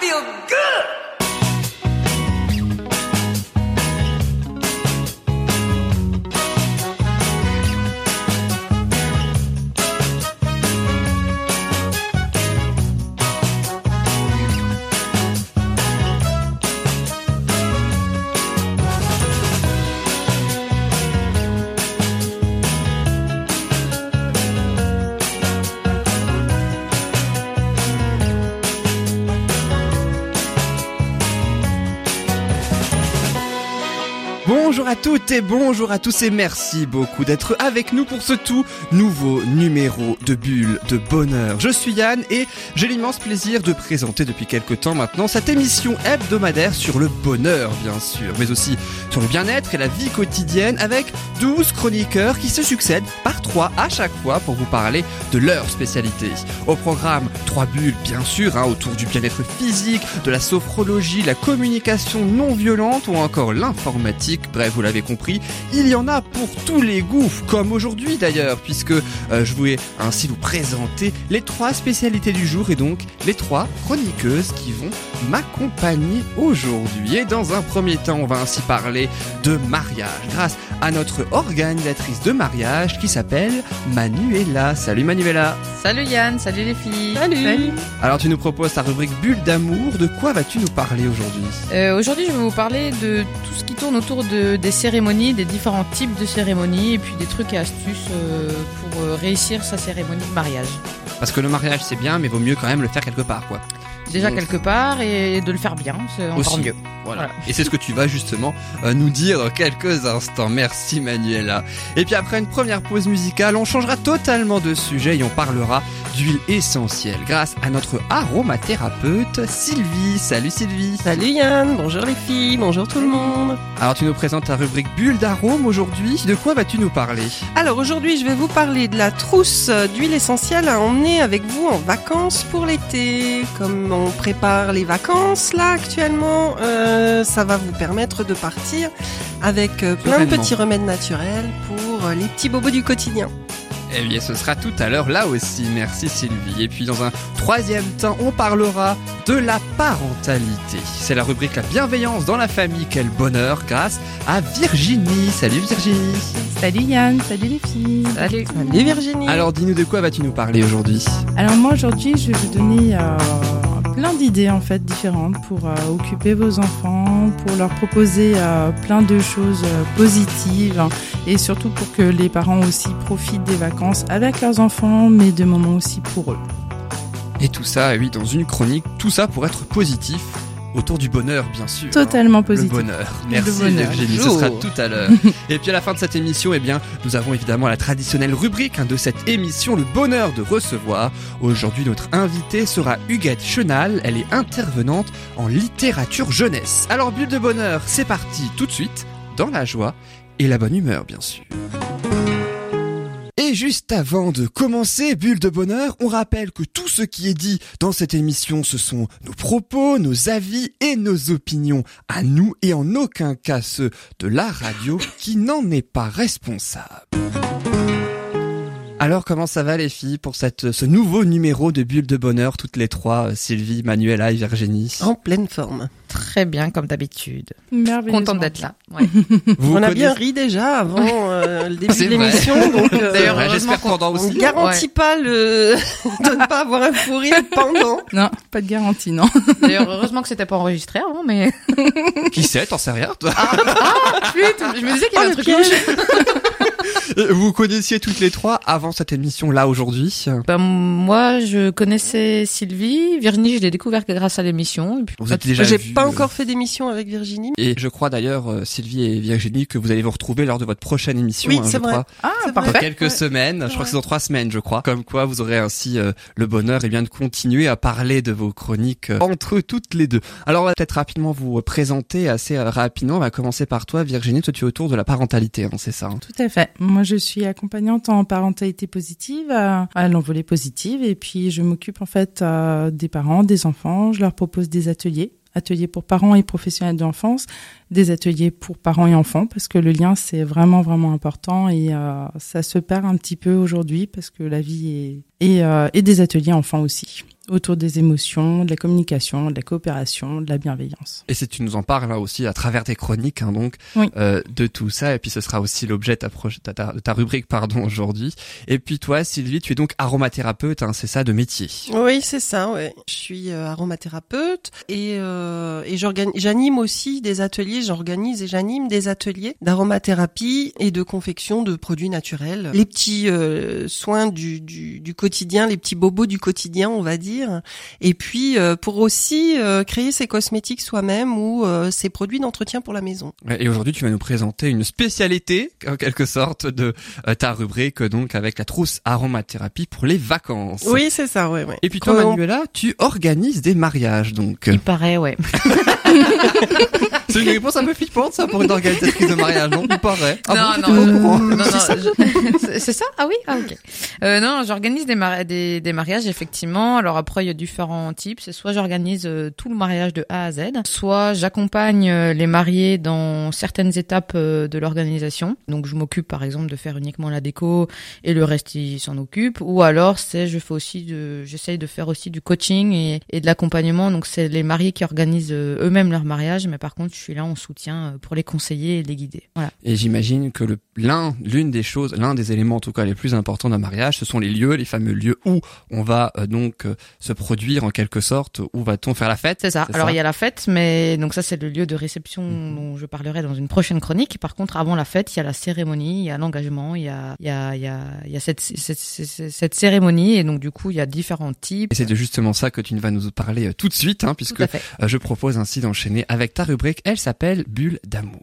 feel good. À toutes et bonjour à tous et merci beaucoup d'être avec nous pour ce tout nouveau numéro de Bulle de Bonheur. Je suis Yann et j'ai l'immense plaisir de présenter depuis quelques temps maintenant cette émission hebdomadaire sur le bonheur bien sûr, mais aussi sur le bien-être et la vie quotidienne avec 12 chroniqueurs qui se succèdent par trois à chaque fois pour vous parler de leur spécialité. Au programme, trois bulles bien sûr, hein, autour du bien-être physique, de la sophrologie, la communication non violente ou encore l'informatique. Bref, l'avez compris, il y en a pour tous les goûts, comme aujourd'hui d'ailleurs, puisque euh, je voulais ainsi vous présenter les trois spécialités du jour et donc les trois chroniqueuses qui vont m'accompagner aujourd'hui. Et dans un premier temps, on va ainsi parler de mariage grâce à notre organisatrice de mariage qui s'appelle Manuela. Salut Manuela. Salut Yann, salut les filles. Salut. Alors tu nous proposes ta rubrique bulle d'amour. De quoi vas-tu nous parler aujourd'hui? Euh, Aujourd'hui, je vais vous parler de tout ce qui tourne autour de, des cérémonies, des différents types de cérémonies et puis des trucs et astuces euh, pour euh, réussir sa cérémonie de mariage. Parce que le mariage c'est bien, mais vaut mieux quand même le faire quelque part, quoi. Déjà Donc, quelque part et de le faire bien, c'est encore Aussi. mieux. Voilà. Voilà. Et c'est ce que tu vas justement euh, nous dire dans quelques instants. Merci Manuela. Et puis après une première pause musicale, on changera totalement de sujet et on parlera d'huile essentielle grâce à notre aromathérapeute Sylvie. Salut Sylvie. Salut Yann, bonjour les filles, bonjour tout le monde. Alors tu nous présentes ta rubrique bulle d'arôme aujourd'hui. De quoi vas-tu nous parler? Alors aujourd'hui je vais vous parler de la trousse d'huile essentielle à emmener avec vous en vacances pour l'été. Comme on prépare les vacances là actuellement, euh, ça va vous permettre de partir avec euh, plein de petits remèdes naturels pour euh, les petits bobos du quotidien. Eh bien, ce sera tout à l'heure là aussi. Merci Sylvie. Et puis, dans un troisième temps, on parlera de la parentalité. C'est la rubrique La bienveillance dans la famille. Quel bonheur grâce à Virginie. Salut Virginie. Salut Yann, salut les filles. Salut. Salut Virginie. Alors, dis-nous de quoi vas-tu nous parler aujourd'hui? Alors moi aujourd'hui je vais vous donner euh, plein d'idées en fait différentes pour euh, occuper vos enfants, pour leur proposer euh, plein de choses euh, positives hein, et surtout pour que les parents aussi profitent des vacances avec leurs enfants mais de moments aussi pour eux. Et tout ça, oui, dans une chronique. Tout ça pour être positif. Autour du bonheur, bien sûr. Totalement Le positif. bonheur. Le Merci bonheur. Virginie, ce Bonjour. sera tout à l'heure. Et puis à la fin de cette émission, eh bien, nous avons évidemment la traditionnelle rubrique hein, de cette émission, le bonheur de recevoir. Aujourd'hui, notre invitée sera Huguette Chenal. Elle est intervenante en littérature jeunesse. Alors, bulle de bonheur, c'est parti tout de suite dans la joie et la bonne humeur, bien sûr. Juste avant de commencer, Bulle de Bonheur, on rappelle que tout ce qui est dit dans cette émission, ce sont nos propos, nos avis et nos opinions à nous et en aucun cas ceux de la radio qui n'en est pas responsable. Alors comment ça va les filles pour ce nouveau numéro de Bulle de Bonheur, toutes les trois, euh, Sylvie, Manuela et Virginie En pleine forme. Très bien comme d'habitude. Contente d'être là. Ouais. Vous on a connaissez- bien ri déjà avant euh, le début de l'émission, euh, D'ailleurs, heureusement J'espère qu'on- pendant on aussi. ne garantit pas le de ne pas avoir un fou rire pendant. Non, pas de garantie non. D'ailleurs, heureusement que c'était pas enregistré avant, mais Qui sait, t'en sais rien toi Putain, je me disais qu'il y avait Oh, un truc louche. Euh, Vous connaissiez toutes les trois avant cette émission là aujourd'hui Ben, moi, je connaissais Sylvie. Virginie, je l'ai découvert que grâce à l'émission. Vous êtes déjà J'ai pas euh, encore fait d'émission avec Virginie. Et je crois d'ailleurs, euh, Sylvie et Virginie, que vous allez vous retrouver lors de votre prochaine émission. Oui, hein, c'est je vrai. crois. Ah C'est Dans vrai. parfait. quelques semaines, je crois que c'est dans trois semaines, je crois. Comme quoi, vous aurez ainsi euh, le bonheur et bien de continuer à parler de vos chroniques euh, entre toutes les deux. Alors, on va peut-être rapidement vous présenter assez euh, rapidement. On va commencer par toi, Virginie. Toi, tu es autour de la parentalité, hein, c'est ça hein? Tout à fait. Moi, je suis accompagnante en parentalité positive, euh, à l'envolée positive, et puis je m'occupe en fait euh, des parents, des enfants. Je leur propose des ateliers, ateliers pour parents et professionnels de l'enfance, des ateliers pour parents et enfants, parce que le lien c'est vraiment vraiment important et euh, ça se perd un petit peu aujourd'hui parce que la vie est et, euh, et des ateliers enfants aussi. Autour des émotions, de la communication, de la coopération, de la bienveillance. Et si tu nous en parles là aussi à travers tes chroniques, hein, donc Oui. euh, de tout ça, et puis ce sera aussi l'objet de ta, proche- ta, ta, ta rubrique pardon aujourd'hui. Et puis toi, Sylvie, tu es donc aromathérapeute, hein, c'est ça de métier. Oui, c'est ça. Ouais. Je suis euh, aromathérapeute et, euh, et j'anime aussi des ateliers. J'organise et j'anime des ateliers d'aromathérapie et de confection de produits naturels. Les petits euh, soins du, du, du quotidien, les petits bobos du quotidien, on va dire. Et puis euh, pour aussi euh, créer ses cosmétiques soi-même ou euh, ses produits d'entretien pour la maison. Et aujourd'hui, tu vas nous présenter une spécialité, en quelque sorte, de euh, ta rubrique, donc avec la trousse aromathérapie pour les vacances. Oui, c'est ça. Ouais, ouais. Et puis toi, Manuela, tu organises des mariages, donc. Il paraît, ouais. C'est une réponse un peu flippante, ça, pour une organisatrice de mariage, non? Il paraît. Ah bon, non, non, non, je- c'est- ça? Ah oui? Ah ok. Euh, non, j'organise des, mari- des, des mariages effectivement. Alors après, il y a différents types. C'est soit j'organise euh, tout le mariage de A à Z, soit j'accompagne euh, les mariés dans certaines étapes euh, de l'organisation. Donc je m'occupe par exemple de faire uniquement la déco et le reste il s'en occupe. Ou alors c'est je fais aussi de, j'essaye de faire aussi du coaching et, et de l'accompagnement. Donc c'est les mariés qui organisent euh, eux-mêmes leur mariage, mais par contre je suis là en soutien euh, pour les conseiller et les guider. Voilà. Et j'imagine que l'un, l'une des choses, l'un des éléments en tout cas les plus importants d'un mariage, ce sont les lieux, les fameux lieux où on va euh, donc euh, se produire en quelque sorte, où va-t-on faire la fête? C'est ça. Alors il y a la fête, mais donc ça c'est le lieu de réception Mhm. dont je parlerai dans une prochaine chronique. Par contre, avant la fête, il y a la cérémonie, il y a l'engagement, il y a il y a il y a, il y a cette, cette, cette, cette cérémonie et donc du coup il y a différents types. Et c'est de justement ça que tu vas nous parler tout de suite, hein, puisque je propose ainsi d'enchaîner avec ta rubrique. Elle s'appelle Bulle d'amour.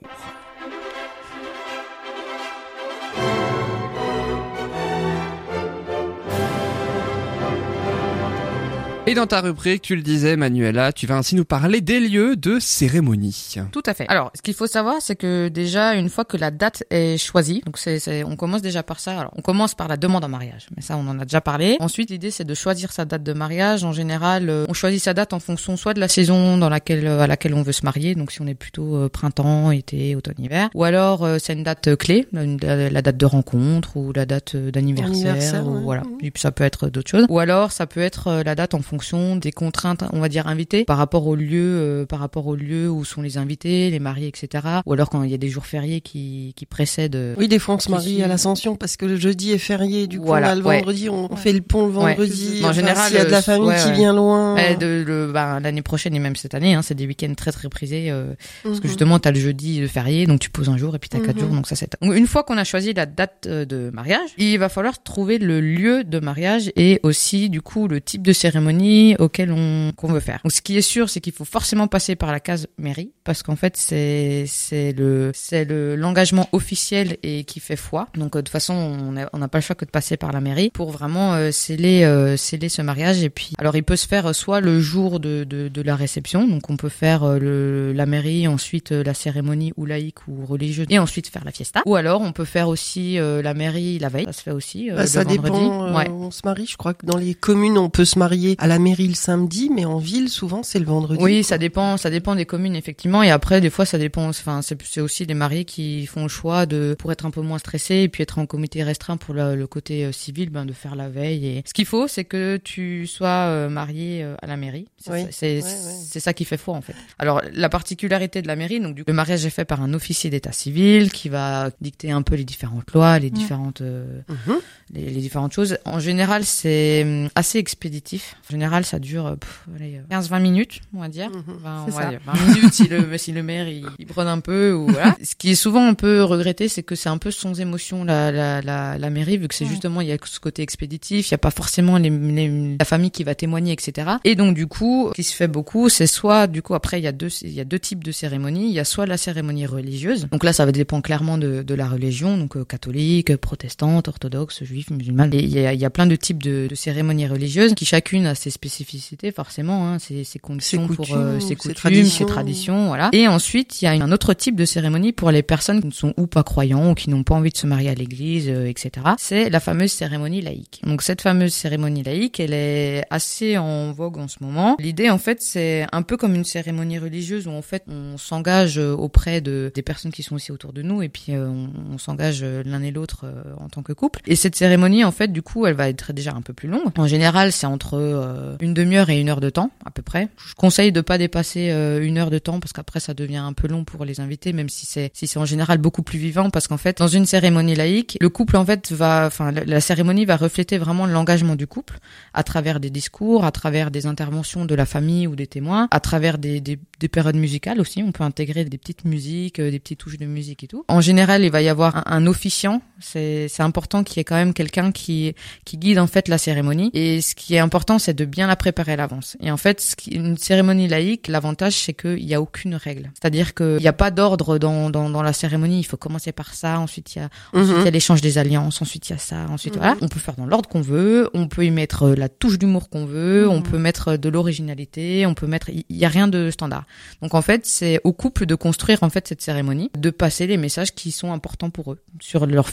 Et dans ta rubrique, tu le disais, Manuela, tu vas ainsi nous parler des lieux de cérémonie. Tout à fait. Alors, ce qu'il faut savoir, c'est que déjà, une fois que la date est choisie, donc c'est, c'est- on commence déjà par ça. Alors, on commence par la demande en mariage, mais ça, on en a déjà parlé. Ensuite, l'idée, c'est de choisir sa date de mariage. En général, euh, on choisit sa date en fonction soit de la saison dans laquelle euh, à laquelle on veut se marier, donc si on est plutôt euh, printemps, été, automne, hiver, ou alors c'est une date clé, la, date de rencontre ou la date d'anniversaire, Anniversaire, ou ouais. voilà. Et puis ça peut être d'autres choses. Ou alors ça peut être la date en fonction des contraintes, on va dire invitées, par rapport au lieu, euh, par rapport au lieu où sont les invités, les mariés, etc. Ou alors quand il y a des jours fériés qui, qui précèdent. euh, Oui, des fois on se marie à l'Ascension parce que le jeudi est férié. Du coup, Voilà, on a le ouais. vendredi, on fait le pont le Ouais. vendredi. En Enfin, général, s'il y a de euh, la famille ouais, qui vient loin. eh, de, le, ben, l'année prochaine et même cette année, hein, c'est des week-ends très très prisés euh, parce que Mhm. justement t'as le jeudi de férié, donc tu poses un jour et puis t'as quatre Mhm. jours, donc ça c'est. Une fois qu'on a choisi la date euh, de mariage, il va falloir trouver le lieu de mariage et aussi du coup le type de cérémonie auquel on qu'on veut faire. Donc ce qui est sûr, c'est qu'il faut forcément passer par la case mairie parce qu'en fait c'est c'est le c'est le l'engagement officiel et qui fait foi. Donc euh, de toute façon on n'a pas le choix que de passer par la mairie pour vraiment euh, sceller euh, sceller ce mariage et puis alors il peut se faire soit le jour de de, de la réception donc on peut faire le la mairie ensuite la cérémonie ou laïque ou religieuse et ensuite faire la fiesta ou alors on peut faire aussi la mairie la veille ça se fait aussi Bah, le ça vendredi dépend. ouais On se marie, je crois que dans les communes, on peut se marier à la mairie le samedi, mais en ville, souvent, c'est le vendredi. Oui, ça dépend, ça dépend des communes effectivement. Et après, des fois, ça dépend. Enfin, c'est aussi les mariés qui font le choix de pour être un peu moins stressés et puis être en comité restreint pour le, le côté euh, civil, ben de faire la veille. Et ce qu'il faut, c'est que tu sois euh, marié euh, à la mairie. C'est Oui. ça- c'est Ouais, ouais. c'est ça qui fait foi en fait. Alors la particularité de la mairie, donc du coup, le mariage est fait par un officier d'état civil qui va dicter un peu les différentes lois, les différentes euh, Mhm. les, les différentes choses. En général, c'est assez expéditif. En général, ça dure euh, pff, allez, euh, 15-20 minutes, on va dire. Mhm. 20, C'est on va ça. dire 20 minutes si le, si le maire il, il brode un peu ou voilà. Ce qui est souvent un peu regretté, c'est que c'est un peu sans émotion la, la, la, la mairie, vu que c'est justement il y a ce côté expéditif, il y a pas forcément les, les- la famille qui va témoigner, etc. Et donc du coup, ce qui se fait beaucoup, c'est soit du coup après il y a deux il y a deux types de cérémonies. Il y a soit la cérémonie religieuse, donc là ça va dépendre clairement de, de la religion, donc euh, catholique, protestante, orthodoxe, juif, musulmane. Et il y a, il y a plein de types de, de cérémonies religieuses qui chacune a ses spécificités forcément, hein, ses, ses conditions Ses pour euh, ses ses coutumes, traditions. ses traditions, voilà. Et ensuite il y a un autre type de cérémonie pour les personnes qui ne sont ou pas croyants ou qui n'ont pas envie de se marier à l'église, euh, etc. C'est la fameuse cérémonie laïque. Donc cette fameuse cérémonie laïque, elle est assez en vogue en ce moment. L'idée en fait c'est un peu comme une cérémonie religieuse où en fait on s'engage euh, auprès de des personnes qui sont aussi autour de nous et puis euh, on, s'engage euh, l'un et l'autre en tant que couple. Et cette cérémonie en fait du coup elle va être déjà un peu plus longue. En général c'est entre une demi-heure et une heure de temps à peu près. Je conseille de pas dépasser une heure de temps parce qu'après ça devient un peu long pour les invités, même si c'est si c'est en général beaucoup plus vivant parce qu'en fait dans une cérémonie laïque, le couple en fait va, enfin la, cérémonie va refléter vraiment l'engagement du couple à travers des discours, à travers des interventions de la famille ou des témoins, à travers des, des, des périodes musicales aussi. On peut intégrer des petites musiques, euh, des petites touches de musique et tout. En général, il va y avoir un, un officiant. C'est c'est important qu'il y ait quand même quelqu'un qui qui guide en fait la cérémonie. Et ce qui est important, c'est de bien la préparer à l'avance. Et en fait, une cérémonie laïque, l'avantage c'est qu'il y a aucune règle. C'est-à-dire qu'il n'y a pas d'ordre dans, dans dans la cérémonie. Il faut commencer par ça. Ensuite, il y a ensuite il y a l'échange des alliances. Ensuite, il y a ça. Ensuite, Mhm. voilà. On peut faire dans l'ordre qu'on veut. On peut y mettre euh, la touche d'humour qu'on veut. On Mhm. peut mettre de l'originalité. On peut mettre. Il y a rien de standard. Donc en fait, c'est au couple de construire en fait cette cérémonie, de passer les messages qui sont importants pour eux sur leur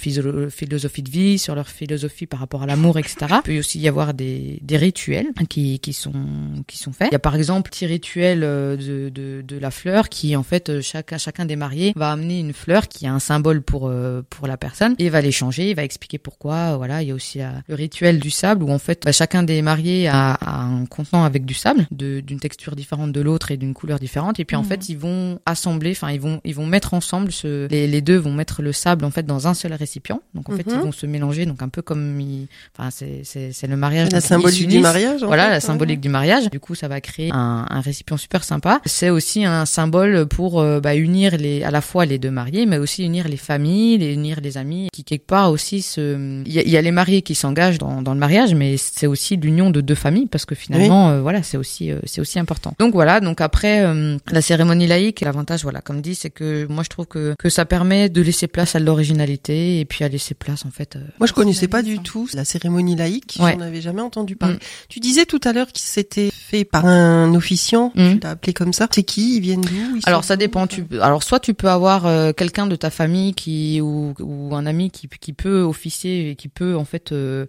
philosophie de vie, sur leur philosophie par rapport à l'amour, etc. Il peut aussi y avoir des, des rituels qui, qui sont qui sont faits. Il y a par exemple petit rituel euh, de, de, de la fleur qui en fait euh, chacun chacun des mariés va amener une fleur qui a un symbole pour euh, pour la personne et va l'échanger, il va expliquer pourquoi. euh, Voilà, il y a aussi la- le rituel du sable où en fait bah, chacun des mariés a, a un contenant avec du sable de- d'une texture différente de l'autre et d'une couleur différente et puis en Mhm. fait ils vont assembler, enfin ils vont ils vont mettre ensemble ce les, les deux vont mettre le sable en fait dans un seul récipient. Donc en fait Mhm. ils vont se mélanger donc un peu comme ils- enfin c'est le mariage La symbolique du mariage. Voilà, fait, la ouais. symbolique du mariage. Du coup, ça va créer un, un récipient super sympa. C'est aussi un symbole pour euh, bah, unir les, à la fois les deux mariés, mais aussi unir les familles, les, unir les amis, qui quelque part aussi se. Il y y a les mariés qui s'engagent dans, dans le mariage, mais c'est aussi l'union de deux familles parce que finalement, euh, voilà, c'est aussi euh, c'est aussi important. Donc voilà. Donc après, euh, la cérémonie laïque, l'avantage, voilà, comme dit, c'est que moi je trouve que que ça permet de laisser place à l'originalité et puis à laisser place en fait. euh, Moi, je connaissais pas du tout la cérémonie laïque. Ouais. J'en avais jamais entendu parler. Mm. Tu disais tout à l'heure qu'il s'était fait par un officiant. Mm. Tu l'as appelé comme ça. C'est qui? Ils viennent Alors ça dépend. Tu alors soit tu peux avoir euh, quelqu'un de ta famille qui ou, ou un ami qui, qui peut officier et qui peut en fait euh,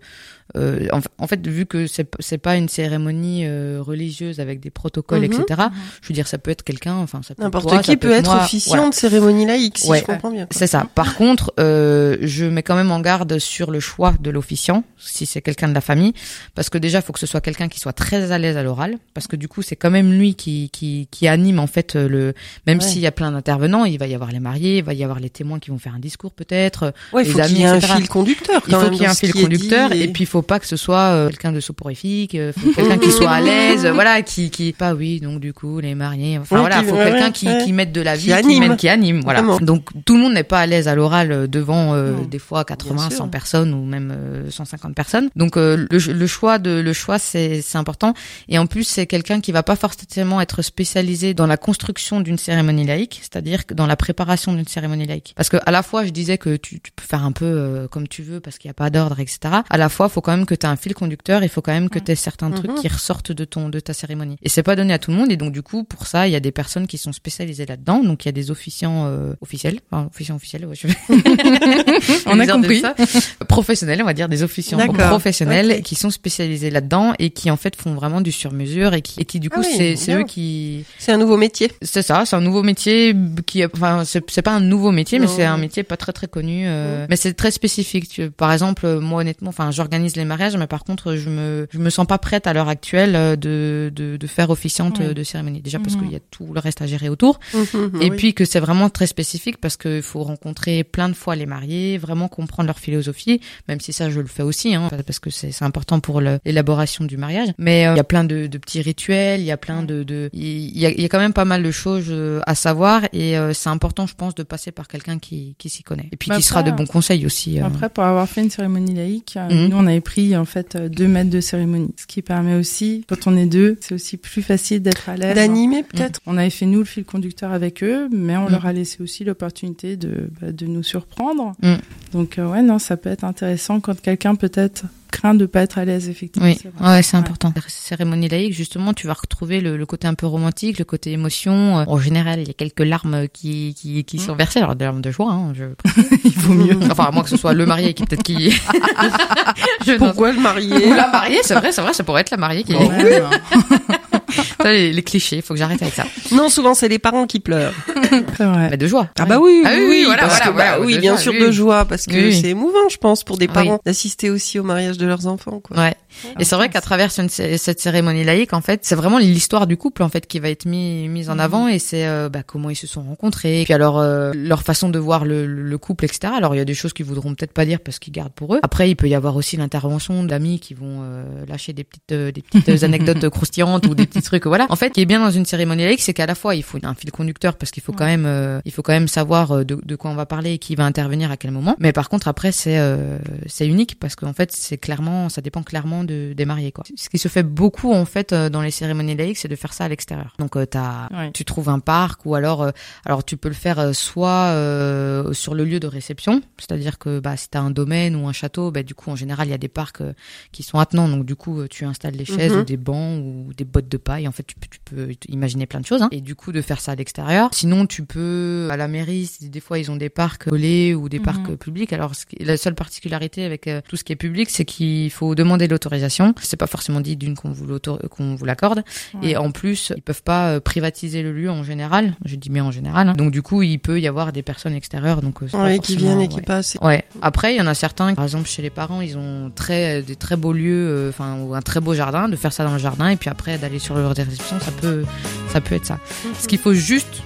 euh, en, en fait vu que c'est c'est pas une cérémonie euh, religieuse avec des protocoles Mhm. etc. Je veux dire ça peut être quelqu'un enfin ça peut être N'importe qui peut être moi, officiant voilà. de cérémonie laïque, si Ouais. je comprends bien. C'est ça. Par contre, euh, je mets quand même en garde sur le choix de l'officiant, si c'est quelqu'un de la famille, parce que déjà, il faut que ce soit quelqu'un qui soit très à l'aise à l'oral, parce que du coup, c'est quand même lui qui, qui, qui anime en fait le. Même Ouais. s'il y a plein d'intervenants, il va y avoir les mariés, il va y avoir les témoins qui vont faire un discours peut-être. Ouais, il les faut qu'il y ait un etc. fil conducteur. Il quand faut même qu'il y ait un fil conducteur, et puis il faut pas que ce soit euh, quelqu'un de soporifique, euh, quelqu'un qui soit à l'aise, euh, voilà, qui qui pas oui, donc du coup les mariés, enfin Ouais, voilà, faut ouais, quelqu'un qui qui mette de la vie, qui, anime. mène, qui anime, voilà. Donc tout le monde n'est pas à l'aise à l'oral devant euh, des fois 80, Bien sûr. 100 personnes ou même euh, 150 personnes. Donc euh, le, le choix de le choix c'est c'est important et en plus c'est quelqu'un qui va pas forcément être spécialisé dans la construction d'une cérémonie laïque, c'est-à-dire que dans la préparation d'une cérémonie laïque. Parce que à la fois je disais que tu, tu peux faire un peu comme tu veux parce qu'il y a pas d'ordre etc. À la fois faut quand même que tu aies un fil conducteur, il faut quand même que tu aies certains trucs Mhm. qui ressortent de ton de ta cérémonie. Et c'est pas donné à tout le monde et donc du coup pour ça il y a des personnes qui sont spécialisées là-dedans. Donc il y a des officiants euh, officiels, enfin officiants officiels, ouais, je On a compris. ça. professionnels, on va dire des officiants professionnels qui sont spécialisés là-dedans et qui en fait font vraiment du sur-mesure et qui et qui du coup Ah oui, c'est eux qui C'est un nouveau métier. c'est ça, c'est un nouveau métier qui, enfin, c'est pas un nouveau métier, mais c'est un métier pas très très connu. euh, Mais c'est très spécifique. Par exemple, moi honnêtement, enfin, j'organise les mariages, mais par contre, je me, je me sens pas prête à l'heure actuelle euh, de, de, de faire officiante euh, de cérémonie. Déjà parce Mhm. qu'il y a tout le reste à gérer autour, Mhm, et oui. puis que c'est vraiment très spécifique parce qu'il faut rencontrer plein de fois les mariés, vraiment comprendre leur philosophie, même si ça je le fais aussi, hein, parce que c'est important pour l'élaboration du mariage. Mais euh, il y a plein de, de petits rituels, il y a plein de, de il y a, y a quand même pas mal de choses à savoir et euh, c'est important, je pense, de passer par quelqu'un qui, qui s'y connaît et puis Bah qui sera de bons conseils aussi. euh. Après, pour avoir fait une cérémonie laïque, Mhm. nous, on avait pris en fait euh, deux maîtres de cérémonie. Ce qui permet aussi, quand on est deux, c'est aussi plus facile d'être à l'aise. D'animer peut-être? On avait fait nous le fil conducteur avec eux, mais on Mm. leur a laissé aussi l'opportunité de, bah, de nous surprendre. Mm. Donc euh, ouais, non, ça peut être intéressant quand quelqu'un peut-être craint de pas être à l'aise effectivement. Oui, ouais, c'est Ouais. important. Cérémonie laïque, justement, tu vas retrouver le, le côté un peu romantique, le côté émotion. Euh, En général, il y a quelques larmes qui, qui, qui sont versées, alors des larmes de joie, hein, je... Il vaut mieux. Enfin, à moins que ce soit le marié qui peut-être qui. Je Pourquoi le marier Ou la mariée, c'est vrai, c'est vrai, ça pourrait être la mariée qui. Ouais, Ça, les, les clichés, faut que j'arrête avec ça. Non, souvent c'est les parents qui pleurent. vrai. Mais de joie. Ah bah oui, Ah oui, oui, voilà, parce voilà, que, bah voilà, oui, de bien joie, sûr oui. de joie, parce que c'est émouvant, je pense, pour des Oui. parents d'assister aussi au mariage de leurs enfants. Quoi. Ouais. Et c'est vrai qu'à travers cette cérémonie laïque, en fait, c'est vraiment l'histoire du couple en fait qui va être mis mise en Mhm. avant et c'est euh, bah, comment ils se sont rencontrés, puis alors euh, leur façon de voir le, le couple, etc. Alors il y a des choses qu'ils voudront peut-être pas dire parce qu'ils gardent pour eux. Après, il peut y avoir aussi l'intervention d'amis qui vont euh, lâcher des petites euh, des petites anecdotes croustillantes ou des petits trucs. Voilà. En fait, ce qui est bien dans une cérémonie laïque, c'est qu'à la fois il faut un fil conducteur parce qu'il faut quand même euh, il faut quand même savoir euh, de, de quoi on va parler et qui va intervenir à quel moment. Mais par contre, après, c'est euh, c'est unique parce qu'en fait, c'est clairement ça dépend clairement de, des mariés quoi. Ce qui se fait beaucoup en fait euh, dans les cérémonies laïques, c'est de faire ça à l'extérieur. Donc euh, t'as Ouais. tu trouves un parc ou alors euh, alors tu peux le faire euh, soit euh, sur le lieu de réception, c'est-à-dire que bah si t'as un domaine ou un château, bah du coup en général il y a des parcs euh, qui sont attenants, donc du coup tu installes des chaises Mhm. ou des bancs ou des bottes de paille. En fait tu peux tu peux imaginer plein de choses hein. et du coup de faire ça à l'extérieur. Sinon tu peux à la mairie, des fois ils ont des parcs volés ou des Mhm. parcs euh, publics. Alors ce qui- la seule particularité avec tout ce qui est public, c'est qu'il faut demander l'autorisation. C'est pas forcément dit d'une qu'on vous l'autor- qu'on vous l'accorde. Ouais. Et en plus, ils peuvent pas euh, privatiser le lieu en général. Je dis bien en général. hein. Donc du coup, il peut y avoir des personnes extérieures. Donc euh, Ouais, qui viennent et qui ouais. passent. Ouais. Après, il y en a certains, par exemple chez les parents, ils ont très des très beaux lieux, euh, enfin ou un très beau jardin, de faire ça dans le jardin et puis après d'aller sur leur réception, ça peut ça peut être ça. Ce qu'il faut juste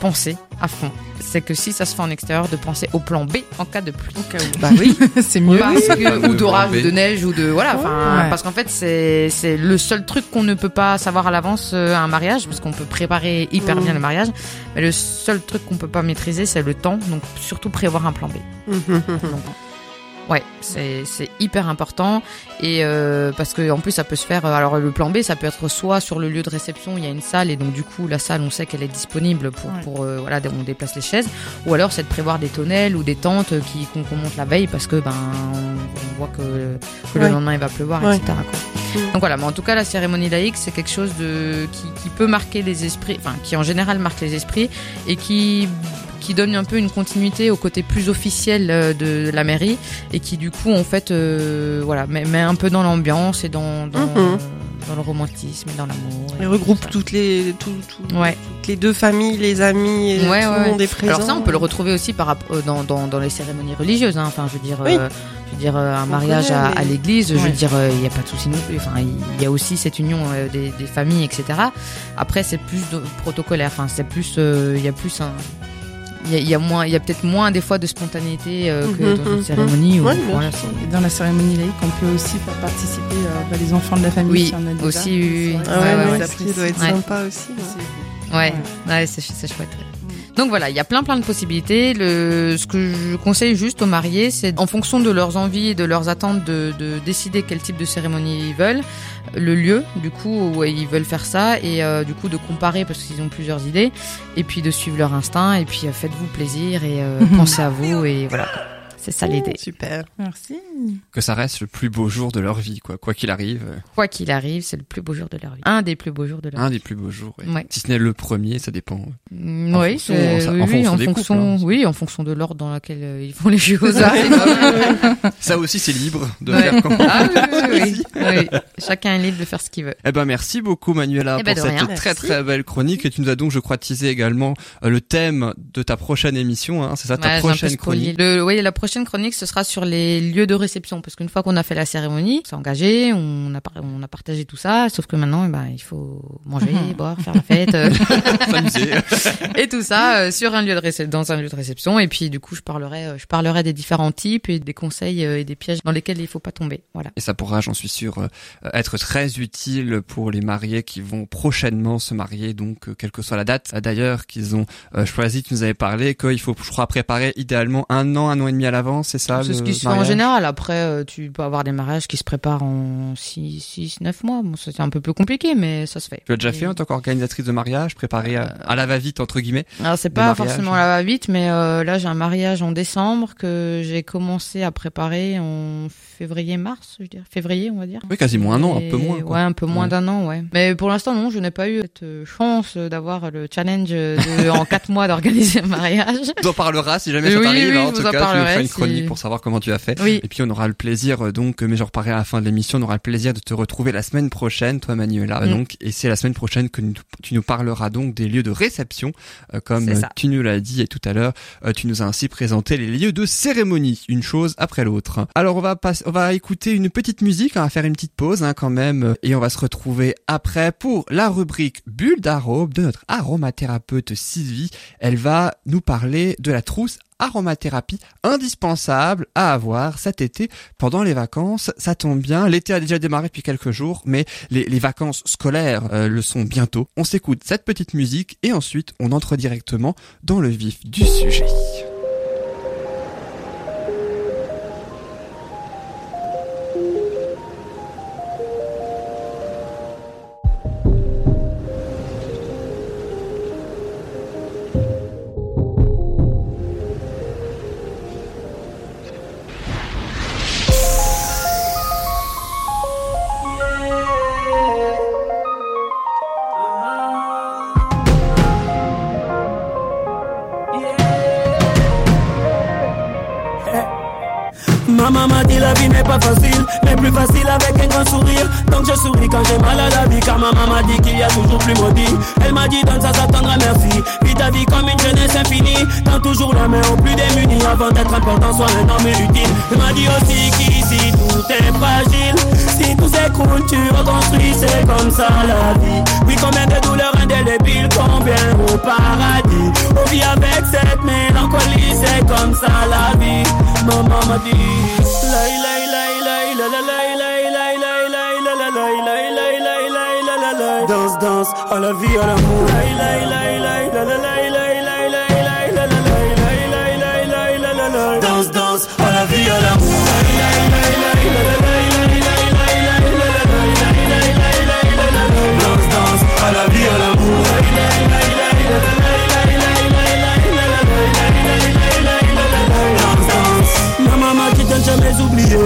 penser à fond, c'est que si ça se fait en extérieur, de penser au plan B en cas de pluie. Bah oui, c'est mieux. Parce que- ou d'orage, ou de neige, ou de voilà. Ouais. parce qu'en fait, c'est c'est le seul truc qu'on ne peut pas savoir à l'avance euh, à un mariage, parce qu'on peut préparer hyper Mm. bien le mariage, mais le seul truc qu'on peut pas maîtriser, c'est le temps. Donc surtout prévoir un plan B. Mhm. Donc, ouais, c'est c'est hyper important et euh, parce que en plus ça peut se faire. euh, Alors le plan B, ça peut être soit sur le lieu de réception, il y a une salle et donc du coup la salle, on sait qu'elle est disponible pour Ouais. pour euh, voilà, on déplace les chaises, ou alors c'est de prévoir des tonnelles ou des tentes qui qu'on qu'on monte la veille parce que ben on, on voit que, que le lendemain il va pleuvoir, Ouais. etc. quoi. Mm. Donc voilà, mais en tout cas la cérémonie laïque c'est quelque chose de qui, qui peut marquer les esprits, enfin qui en général marque les esprits et qui qui donne un peu une continuité au côté plus officiel euh, de la mairie et qui du coup en fait euh, voilà met, met un peu dans l'ambiance et dans dans, Mhm. dans le romantisme et dans l'amour. tout regroupe toutes les, tout, tout- Ouais. toutes les deux familles, les amis, et Ouais, tout ouais, le monde est présent. Alors ça, on peut le retrouver aussi par euh, dans, dans, dans les cérémonies religieuses. Hein. Enfin, je veux dire, Oui. euh, je veux dire un On mariage connaît, à, mais- à l'église. Je veux dire, il n'y a pas de souci non plus. Enfin, il y a aussi cette union euh, des, des familles, etc. Après, c'est plus de, protocolaire. Enfin, c'est plus, euh, il y a plus un il y a, il y a moins, il y a peut-être moins des fois de spontanéité euh, que Mhm, dans une mhm. cérémonie. Ouais, voilà, c'est- Et dans la cérémonie laïque, on peut aussi faire participer euh, bah, les enfants de la famille. Oui, si on a déjà. aussi, oui, Ah ouais, ça, ouais, ils ça doit être Ouais. sympa aussi. ouais. Ouais, Ouais. ouais, c'est c'est chouette. Donc voilà, il y a plein plein de possibilités. Le, ce que je conseille juste aux mariés, c'est en fonction de leurs envies et de leurs attentes de, de décider quel type de cérémonie ils veulent, le lieu du coup où ils veulent faire ça et euh, du coup de comparer parce qu'ils ont plusieurs idées et puis de suivre leur instinct et puis euh, faites-vous plaisir et euh, pensez à vous et voilà. C'est ça l'idée. Super. Merci. Que ça reste le plus beau jour de leur vie, quoi. Quoi qu'il arrive, euh, Quoi qu'il arrive, c'est le plus beau jour de leur vie. Un des plus beaux jours de leur un vie. des plus beaux jours. ouais. Ouais. Si ce n'est le premier, ça dépend. En oui, fonction, en oui, fonction en des couples, fonction, hein. oui, en fonction de l'ordre dans lequel euh, ils font les choses. Ça aussi, c'est libre de Ouais. faire comme Ah oui, oui, oui, oui. Chacun est libre de faire ce qu'il veut. Eh ben merci beaucoup Manuela Eh ben, pour de cette rien. très Merci. très belle chronique et tu nous as donc je crois teasé également euh, le thème de ta prochaine émission hein, c'est ça ta un prochaine chronique. Le, oui, la prochaine chronique, ce sera sur les lieux de réception, parce qu'une fois qu'on a fait la cérémonie, on s'est engagé, on a, par- on a partagé tout ça, sauf que maintenant, eh ben, il faut manger, boire, faire la fête, euh, S'amuser. et tout ça euh, sur un lieu de dans un lieu de réception. Et puis, du coup, je parlerai, euh, je parlerai des différents types et des conseils euh, et des pièges dans lesquels il faut pas tomber. Voilà. Et ça pourra, j'en suis sûr, être très utile pour les mariés qui vont prochainement se marier, donc quelle que soit la date. D'ailleurs, qu'ils ont choisi, tu nous avais parlé qu'il faut, je crois, préparer idéalement un an, un an et demi à l'avance, c'est ça C'est ce qui se fait en général. Après, euh, tu peux avoir des mariages qui se préparent en 6, 6 9 mois. Bon, c'est un peu plus compliqué, mais ça se fait. Tu as déjà Et- fait en tant qu'organisatrice de mariage, préparé à, à la va-vite entre guillemets Alors c'est pas forcément la va-vite, mais euh, là j'ai un mariage en décembre que j'ai commencé à préparer en février-mars, je dirais. Février, on va dire. Oui, quasiment un an, un peu moins. Quoi. Ouais, un peu moins Ouais. d'un an, ouais. Mais pour l'instant, non, je n'ai pas eu cette euh, chance d'avoir le challenge de, en quatre mois d'organiser un mariage. Tu en parleras si jamais ça Oui, t'arrive. oui, hein, en je tout en cas, tu nous feras une si chroniques pour savoir comment tu as fait. Oui. Et puis on aura le plaisir euh, donc, mais j'en reparlerai à la fin de l'émission, on aura le plaisir de te retrouver la semaine prochaine, toi Manuela. Mm. Donc, et c'est la semaine prochaine que tu nous parleras donc des lieux de réception, euh, comme euh, tu nous l'as dit et tout à l'heure, euh, tu nous as ainsi présenté les lieux de cérémonie, une chose après l'autre. Alors on va passer, on va écouter une petite musique, on va faire une petite pause hein, quand même, euh, et on va se retrouver après pour la rubrique bulle d'arôme de notre aromathérapeute Sylvie. Elle va nous parler de la trousse aromathérapie indispensable à avoir cet été pendant les vacances. Ça tombe bien, l'été a déjà démarré depuis quelques jours, mais les, vacances scolaires euh, le sont bientôt. On s'écoute cette petite musique et ensuite on entre directement dans le vif du sujet. Facile, avec un grand sourire. Donc je souris quand j'ai mal à la vie, car maman m'a dit qu'il y a toujours plus maudit. Elle m'a dit donne ça, ça t'endra merci. Vis ta vie comme une jeunesse infinie. Tends toujours la main aux plus démunis avant d'être important, sois un homme utile. Elle m'a dit aussi qu'ici tout est fragile. Si tout s'écroule, tu reconstruis, c'est comme ça la vie. Oui, combien de douleurs indélébiles, combien au paradis. On vit avec cette mélancolie, c'est comme ça la vie. Maman m'a dit. love you, the.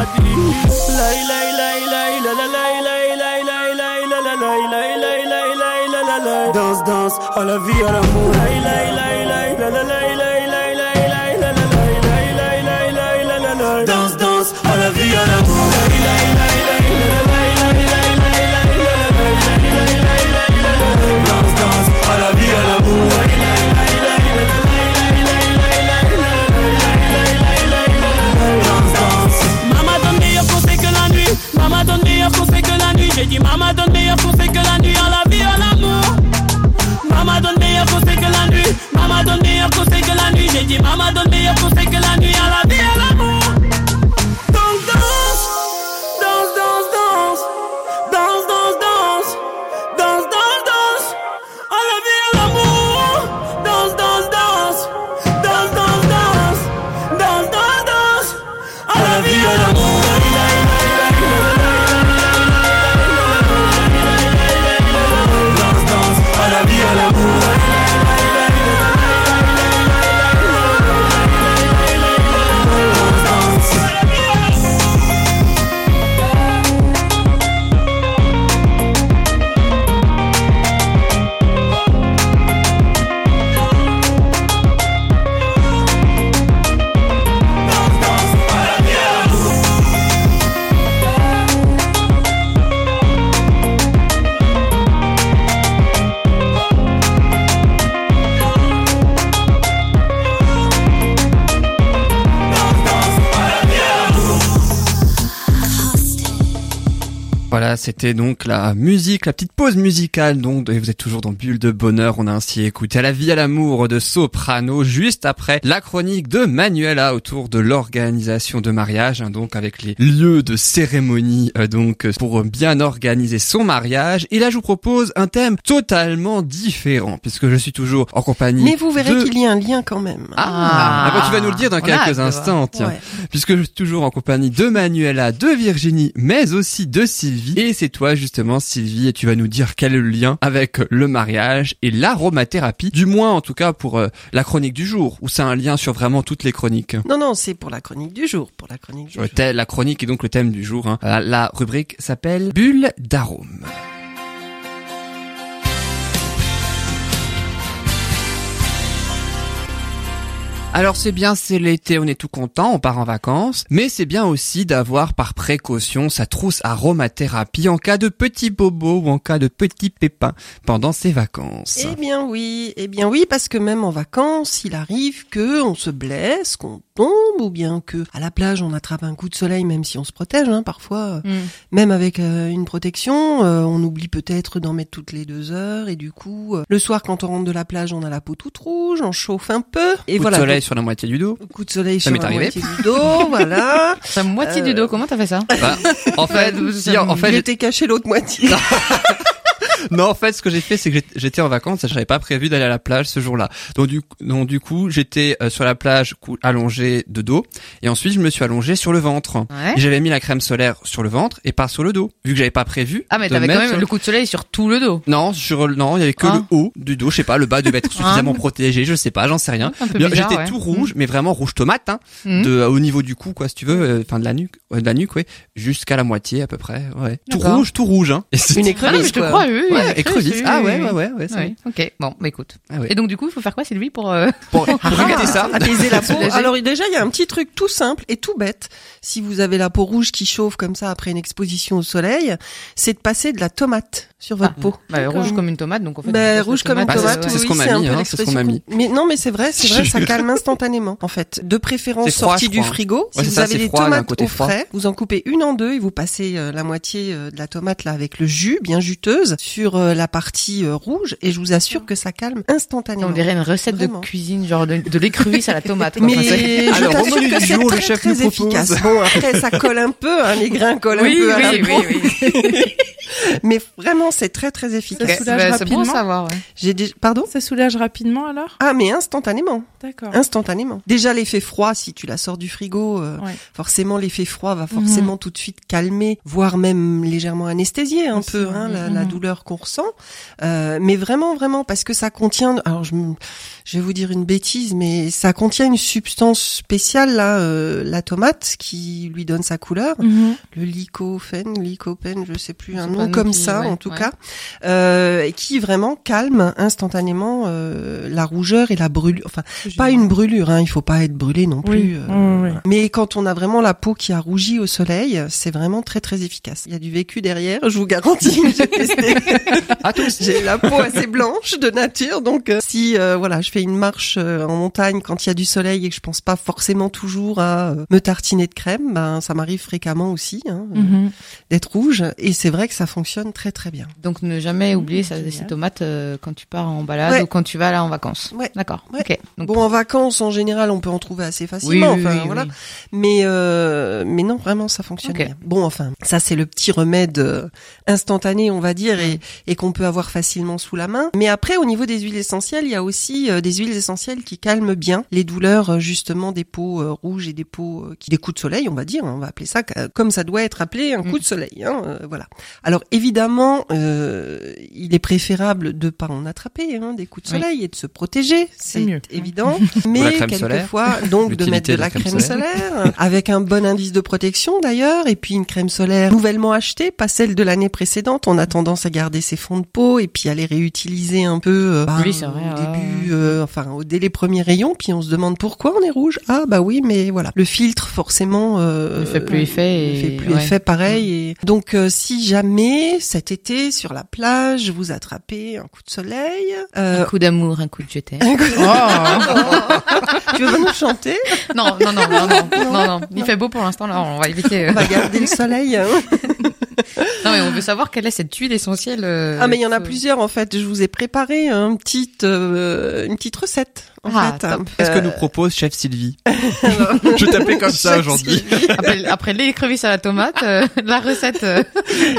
Dit Lai lai lai lai la la lai lai lai lai lai la la lai lai lai lai lai la la lai Danse danse à la vie à l'amour Lai lai lai lai la la lai dit maman donne meilleur conseil que la nuit. À la vie, à l'amour. Maman donne meilleur conseil que la nuit. Maman donne meilleur conseil que la nuit. J'ai dit maman donne meilleur conseil que la nuit. À la vie, à l'amour. Voilà, c'était donc la musique, la petite pause musicale. Donc, et vous êtes toujours dans Bulle de Bonheur. On a ainsi écouté à la vie à l'amour de Soprano, juste après la chronique de Manuela autour de l'organisation de mariage, hein, donc avec les lieux de cérémonie, euh, donc pour bien organiser son mariage. Et là, je vous propose un thème totalement différent, puisque je suis toujours en compagnie. Mais vous verrez de... qu'il y a un lien quand même. Ah, ah bah, tu vas nous le dire dans a quelques instants, tiens. Ouais. Puisque je suis toujours en compagnie de Manuela, de Virginie, mais aussi de Sylvie. Et c'est toi justement, Sylvie, et tu vas nous dire quel est le lien avec le mariage et l'aromathérapie, du moins en tout cas pour euh, la chronique du jour, ou c'est un lien sur vraiment toutes les chroniques? Non, non, c'est pour la chronique du jour. Pour la chronique du jour. la chronique est donc le thème du jour. hein. Euh, La rubrique s'appelle Bulle d'arôme. Alors c'est bien, c'est l'été, on est tout content, on part en vacances, mais c'est bien aussi d'avoir par précaution sa trousse aromathérapie en cas de petits bobos ou en cas de petits pépins pendant ses vacances. Eh bien oui, eh bien oui, parce que même en vacances, il arrive que on se blesse, qu'on ou bien que à la plage on attrape un coup de soleil, même si on se protège, hein, parfois. Mm. Même avec euh, une protection, euh, on oublie peut-être d'en mettre toutes les deux heures, et du coup, euh, le soir quand on rentre de la plage, on a la peau toute rouge, on chauffe un peu, et Coup voilà. de soleil sur la moitié du dos. coup de soleil Ça sur la arrivé. moitié du dos, voilà. La moitié du Euh, dos, comment t'as fait ça? Bah, en fait, si, en fait, était caché l'autre moitié. Non, en fait, ce que j'ai fait, c'est que j'étais- en vacances, j'avais pas prévu d'aller à la plage ce jour-là. Donc du, donc du coup, j'étais euh, sur la plage allongé de dos, et ensuite je me suis allongé sur le ventre. Ouais. Et J'avais mis la crème solaire sur le ventre et pas sur le dos, vu que j'avais pas prévu. Ah, mais t'avais quand même le coup de soleil sur tout le dos. Non, sur le- non, il y avait que Ah. le haut du dos, je sais pas, le bas devait être suffisamment Ah. protégé, je sais pas, j'en sais rien. J'étais ouais. tout rouge, mais vraiment rouge tomate, hein, Mhm. de au niveau du cou, quoi, si tu veux, euh, enfin de la nuque, ouais, de la nuque, ouais, jusqu'à la moitié à peu près, ouais. Tout rouge, tout rouge, hein. Et Une Ah non, mais écrevisse, je te crois, oui. Oui, Ouais, oui, Ah ouais, ouais, ouais, ouais, Oui, ok. Bon, bah écoute. Ah ouais. Et donc du coup, il faut faire quoi, Sylvie, pour euh, Pour, pour éviter ça. apaiser la peau. Alors déjà, il y a un petit truc tout simple et tout bête. Si vous avez la peau rouge qui chauffe comme ça après une exposition au soleil, c'est de passer de la tomate sur votre Ah, peau. bah, rouge comme une tomate, donc en fait. Ben, on passe rouge comme une Bah, c'est- tomate, c'est ce qu'on m'a mis, peu hein, c'est ce qu'on m'a l'expression. Mais non, mais c'est vrai, c'est vrai, ça calme instantanément. En fait, de préférence sortie du frigo. Ouais, si vous ça, avez des tomates côté au froid. frais, vous en coupez une en deux et vous passez euh, la moitié euh, de la tomate là avec le jus bien juteuse sur euh, la partie euh, rouge et je vous assure que ça calme instantanément. On dirait une recette Vraiment. de cuisine, genre de, de l'écrevisse à la tomate. quoi. Mais je Alors, t'assure que c'est jour, le très, chef très efficace. Bon, après, ça colle un peu, hein, les grains collent oui, un peu à la oui, peau. oui, oui. Mais vraiment, c'est très, très Ça efficace. soulage Bah, c'est bon à rapidement savoir, ouais. J'ai déjà, pardon? Ça soulage rapidement alors? Ah, mais instantanément. D'accord. Instantanément. Déjà, l'effet froid, si tu la sors du frigo, euh, Ouais. forcément, l'effet froid va forcément tout de suite calmer, voire même légèrement anesthésier un Aussi, peu, ouais. hein, la, la Mhm. douleur qu'on ressent. Euh, mais vraiment, vraiment, parce que ça contient, alors je, je vais vous dire une bêtise, mais ça contient une substance spéciale, là, euh, la tomate, qui lui donne sa couleur. Mhm. le lycopène, lycopène, je sais plus, un nom comme qui- ça ouais, en tout ouais. cas, euh, et qui vraiment calme instantanément euh, la rougeur et la brûlure. Enfin, pas une brûlure, hein, il faut pas être brûlé non plus. euh, oui. Mais quand on a vraiment la peau qui a rougi au soleil, c'est vraiment très très efficace. Il y a du vécu derrière, je vous garantis. J'ai testé. J'ai la peau assez blanche de nature, donc euh, si euh, voilà, je fais une marche euh, en montagne quand il y a du soleil et que je pense pas forcément toujours à euh, me tartiner de crème, ben ça m'arrive fréquemment aussi hein, euh, Mhm. d'être rouge et c'est vrai que ça fonctionne très très bien. Donc ne jamais oublier ça- génial. ces tomates euh, quand tu pars en balade Ouais. ou quand tu vas là en vacances. Ouais. D'accord. Ouais. Ok. Donc, Bon en vacances en général on peut en trouver assez facilement, oui, enfin oui, voilà. oui. Mais euh, mais non vraiment ça fonctionne bien. Bon enfin ça c'est le petit remède euh, instantané on va dire et, et qu'on peut avoir facilement sous la main. Mais après au niveau des huiles essentielles il y a aussi euh, des huiles essentielles qui calment bien les douleurs euh, justement des peaux euh, rouges et des peaux qui des coups de soleil on va dire on va appeler ça comme ça doit être appelé un coup de soleil. Hein, voilà. Alors évidemment euh, il est préférable de pas en attraper hein, des coups de Oui. soleil et de se protéger c'est mieux. évident. Mais quelquefois donc de mettre de la crème, solaire. solaire avec un bon indice de protection d'ailleurs et puis une crème solaire nouvellement achetée, pas celle de l'année précédente. On a tendance à garder ses fonds de peau et puis à les réutiliser un peu euh, Oui, c'est vrai, au ouais, début, euh, enfin au, dès les premiers rayons. Puis on se demande pourquoi on est rouge. Ah bah oui, mais voilà, le filtre forcément euh, Ne fait plus effet ne et- fait plus ouais. effet pareil. Et donc euh, si jamais cet été sur la plage vous attrapez un coup de soleil, euh, Un coup d'amour, un coup de jeté. un coup- Oh. tu veux nous chanter? Non, non, non, non, non, non, non. Il fait beau pour l'instant là, on va éviter. euh. On va garder le soleil. Non, mais on veut savoir quelle est cette huile essentielle. euh, Ah mais il y en a plusieurs en fait. Je vous ai préparé un petit, euh, une petite recette en Ah, fait. Qu'est-ce que Euh, nous propose chef Sylvie Je t'appelais comme ça Chef aujourd'hui. Sylvie- Après, après l'écrevisse à la tomate, euh, la recette.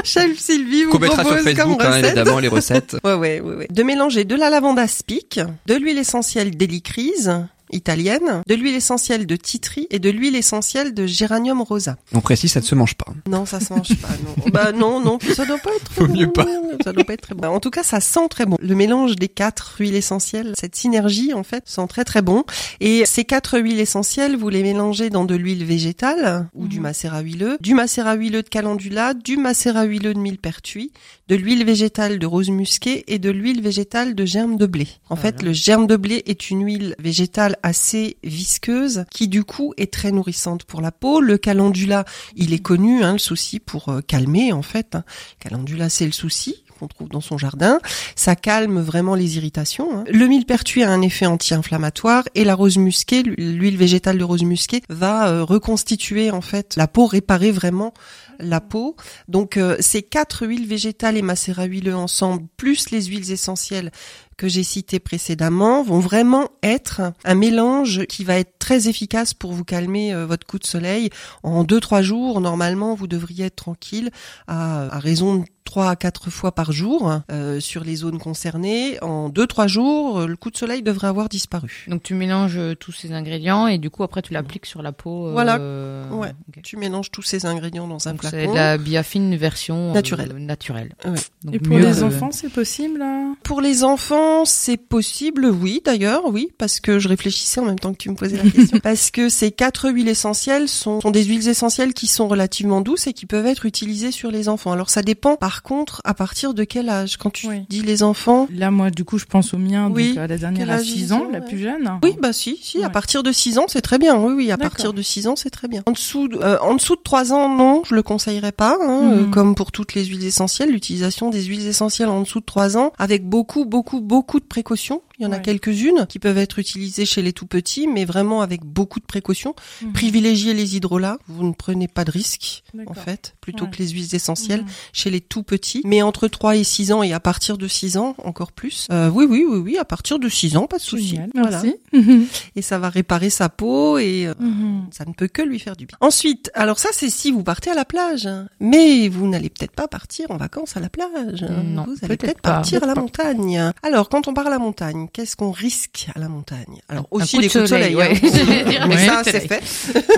Chef Sylvie vous mettra sur propose comme Facebook, hein, recette. évidemment, les recettes. Ouais, ouais, ouais, ouais. De mélanger de la lavande aspic, de l'huile essentielle d'hélicryse italienne, de l'huile essentielle de titri et de l'huile essentielle de géranium rosa. On précise, ça ne se mange pas. Non, ça se mange pas, non. bah non, non, ça doit pas être bon. mieux pas. Ça doit pas être très bon. En tout cas, ça sent très bon. Le mélange des quatre huiles essentielles, cette synergie, en fait, sent très très bon. Et ces quatre huiles essentielles, vous les mélangez dans de l'huile végétale ou du Mhm. macérat huileux, du macérat huileux de calendula, du macérat huileux de millepertuis, de l'huile végétale de rose musquée et de l'huile végétale de germe de blé. En fait, le germe de blé est une huile végétale assez visqueuse qui du coup est très nourrissante pour la peau. Le calendula, il est connu, hein, le souci pour euh, calmer en fait. hein. Calendula, c'est le souci qu'on trouve dans son jardin. Ça calme vraiment les irritations. hein. Le millepertuis a un effet anti-inflammatoire et la rose musquée, l'huile végétale de rose musquée, va euh, reconstituer en fait la peau, réparer vraiment la peau. Donc euh, ces quatre huiles végétales et macérat huileux ensemble, plus les huiles essentielles que j'ai citées précédemment, vont vraiment être un mélange qui va être très efficace pour vous calmer euh, votre coup de soleil. En deux trois jours, normalement, vous devriez être tranquille à, à raison de trois à quatre fois par jour euh, sur les zones concernées. En deux trois jours, euh, le coup de soleil devrait avoir disparu. Donc tu mélanges euh, tous ces ingrédients et du coup après tu l'appliques sur la peau. euh, Voilà. euh, Ouais. Tu mélanges tous ces ingrédients dans un Donc c'est flacon. de la biafine version euh, Naturelle. naturelle. Ouais. Donc Et pour mieux les que- enfants, c'est possible là? Pour les enfants, c'est possible, oui, d'ailleurs, oui, parce que je réfléchissais en même temps que tu me posais la question. parce que ces quatre huiles essentielles sont, sont des huiles essentielles qui sont relativement douces et qui peuvent être utilisées sur les enfants. Alors ça dépend, par contre, à partir de quel âge? Quand tu Oui. dis les enfants Là, moi, du coup, je pense au mien, Oui. donc à la dernière à âge 6 ils ans, la plus jeune. oui, bah si, si, à partir de 6 ans, c'est très bien. Oui, oui, à partir de 6 ans, c'est très bien. En dessous, de, euh, en dessous de 3 ans, non, je le conseillerais pas. Hein, Mhm. euh, comme pour toutes les huiles essentielles, l'utilisation des huiles essentielles en dessous de 3 ans, avec beaucoup, beaucoup, beaucoup de précautions. Il y en a quelques-unes qui peuvent être utilisées chez les tout petits, mais vraiment avec beaucoup de précautions. Mhm. Privilégiez les hydrolats. Vous ne prenez pas de risques, en fait, plutôt Ouais. que les huiles essentielles Mhm. chez les tout petits. Mais entre 3 et 6 ans et à partir de 6 ans, encore plus. Euh, oui, oui, oui, oui, à partir de 6 ans, pas de souci. Voilà. merci. Et ça va réparer sa peau et euh, Mhm. ça ne peut que lui faire du bien. Ensuite, alors ça c'est si vous partez à la plage, hein. mais vous n'allez peut-être pas partir en vacances à la plage. hein. Non, vous allez peut-être partir à la montagne. Alors quand on part à la montagne, qu'est-ce qu'on risque à la montagne? Alors Un aussi des coups de soleil. hein. ouais. Mais ça c'est fait.